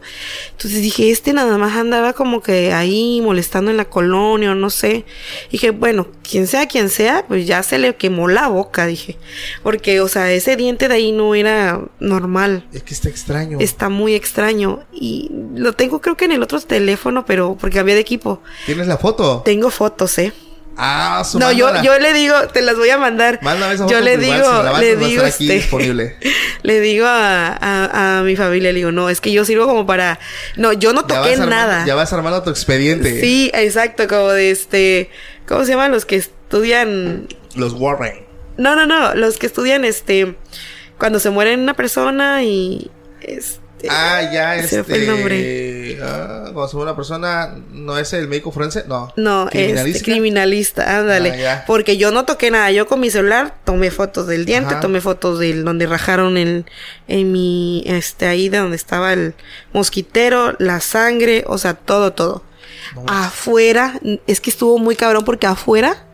Entonces dije, este nada más andaba como que ahí molestando en la colonia o no sé. Dije, bueno, quien sea quien sea, pues ya se le quemó la boca, dije. Porque, o sea, ese diente de ahí no era normal. Es que está extraño. Está muy extraño. Y lo tengo creo que en el otro teléfono, pero porque había de equipo. ¿Tienes la foto? Tengo fotos, ¿eh? Ah, su No, yo, yo le digo, te las voy a mandar. Mándame esa yo le digo, igual, la le digo, aquí este, disponible. le digo a, a, a mi familia, le digo, no, es que yo sirvo como para, no, yo no Ya toqué armando- nada. ya vas armando tu expediente. Sí, exacto, como de este, ¿cómo se llaman los que estudian? Los Warren. No, no, no, los que estudian este, cuando se muere una persona y, este, Ah, ya, se este. me fue el nombre. Ah, cuando se una persona, ¿no es el médico forense? No. No, este, ¿Criminalística? criminalista, ándale. Ah. Porque yo no toqué nada. Yo con mi celular tomé fotos del diente, Ajá. tomé fotos del donde rajaron en, en mi, este, ahí de donde estaba el mosquitero, la sangre, o sea, todo, todo. afuera, es que estuvo muy cabrón porque afuera,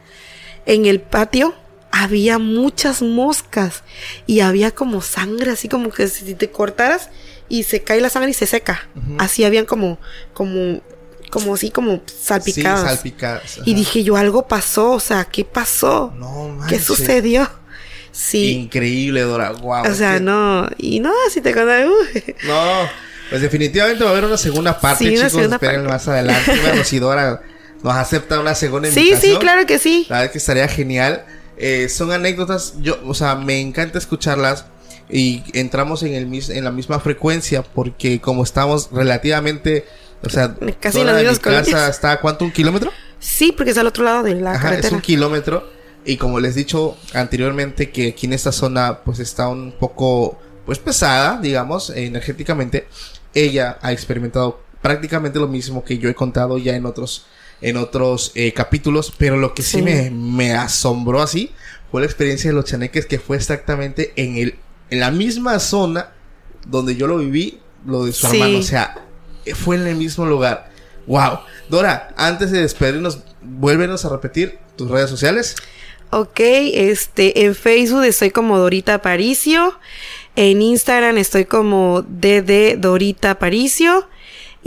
en el patio, había muchas moscas y había como sangre, así como que si te cortaras y se cae la sangre y se seca. Así habían como, como, como así, como salpicadas. Sí, salpicadas. Y dije yo, algo pasó, o sea, ¿qué pasó? No ¿Qué sucedió? Sí. Increíble, Dora. Wow. o sea, no. Y no, si te conté, uy. No, pues definitivamente va a haber una segunda parte, Sí, una chicos. segunda Esperen parte. más adelante. Bueno, si Dora nos acepta una segunda Sí, invitación. sí, claro que sí. La verdad que estaría genial. Eh, son anécdotas, yo, o sea, me encanta escucharlas y entramos en el mis- en la misma frecuencia porque como estamos relativamente, o sea, Casi en las mismas casa está ¿a cuánto un kilómetro? Sí, porque es al otro lado de la Ajá, es carretera. un kilómetro. Y como les he dicho anteriormente, que aquí en esta zona, pues está un poco, pues pesada, digamos, energéticamente. Ella ha experimentado prácticamente lo mismo que yo he contado ya en otros, en otros eh, capítulos. Pero lo que sí, Sí. me, me asombró así fue la experiencia de los chaneques, que fue exactamente en el, en la misma zona donde yo lo viví, lo de su Sí. hermano. O sea, fue en el mismo lugar. Wow. Dora, antes de despedirnos, vuélvenos a repetir tus redes sociales. Ok, este, en Facebook estoy como Dorita Aparicio. En Instagram estoy como DD Dorita Aparicio.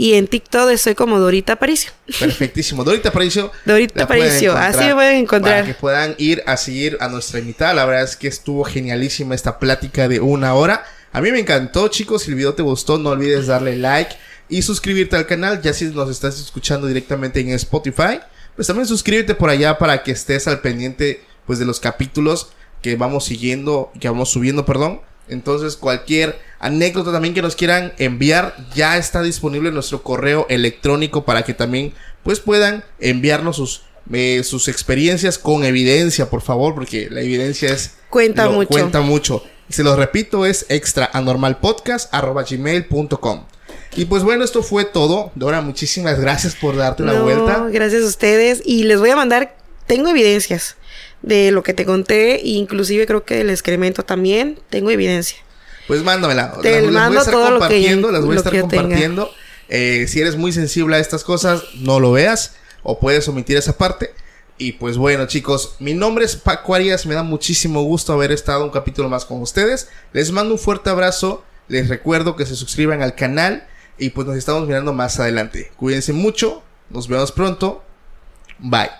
Y en TikTok estoy como Dorita Aparicio. Perfectísimo. Dorita Aparicio. Dorita Aparicio, así me pueden encontrar. Para que puedan ir a seguir a nuestra invitada. La verdad es que estuvo genialísima esta plática de una hora. A mí me encantó, chicos. Si el video te gustó, no olvides darle like y suscribirte al canal. Ya si nos estás escuchando directamente en Spotify, pues también suscríbete por allá para que estés al pendiente pues de los capítulos que vamos siguiendo, que vamos subiendo, perdón. Entonces, cualquier anécdota también que nos quieran enviar, ya está disponible en nuestro correo electrónico para que también pues puedan enviarnos sus, eh, sus experiencias con evidencia, por favor, porque la evidencia es Cuenta mucho. Cuenta mucho. Se los repito, es extraanormalpodcast.gmail.com Y pues bueno, esto fue todo. Dora, muchísimas gracias por darte la No, vuelta. Gracias a ustedes. Y les voy a mandar, tengo evidencias. De lo que te conté, e inclusive creo que el excremento también, tengo evidencia. Pues mándamela. Te las, las voy a mando estar todo lo que- compartiendo, las voy a estar yo compartiendo. Eh, si eres muy sensible a estas cosas, no lo veas o puedes omitir esa parte. Y pues bueno, chicos, mi nombre es Paco Arias, me da muchísimo gusto haber estado un capítulo más con ustedes. Les mando un fuerte abrazo, les recuerdo que se suscriban al canal y pues nos estamos mirando más adelante. Cuídense mucho, nos vemos pronto. Bye.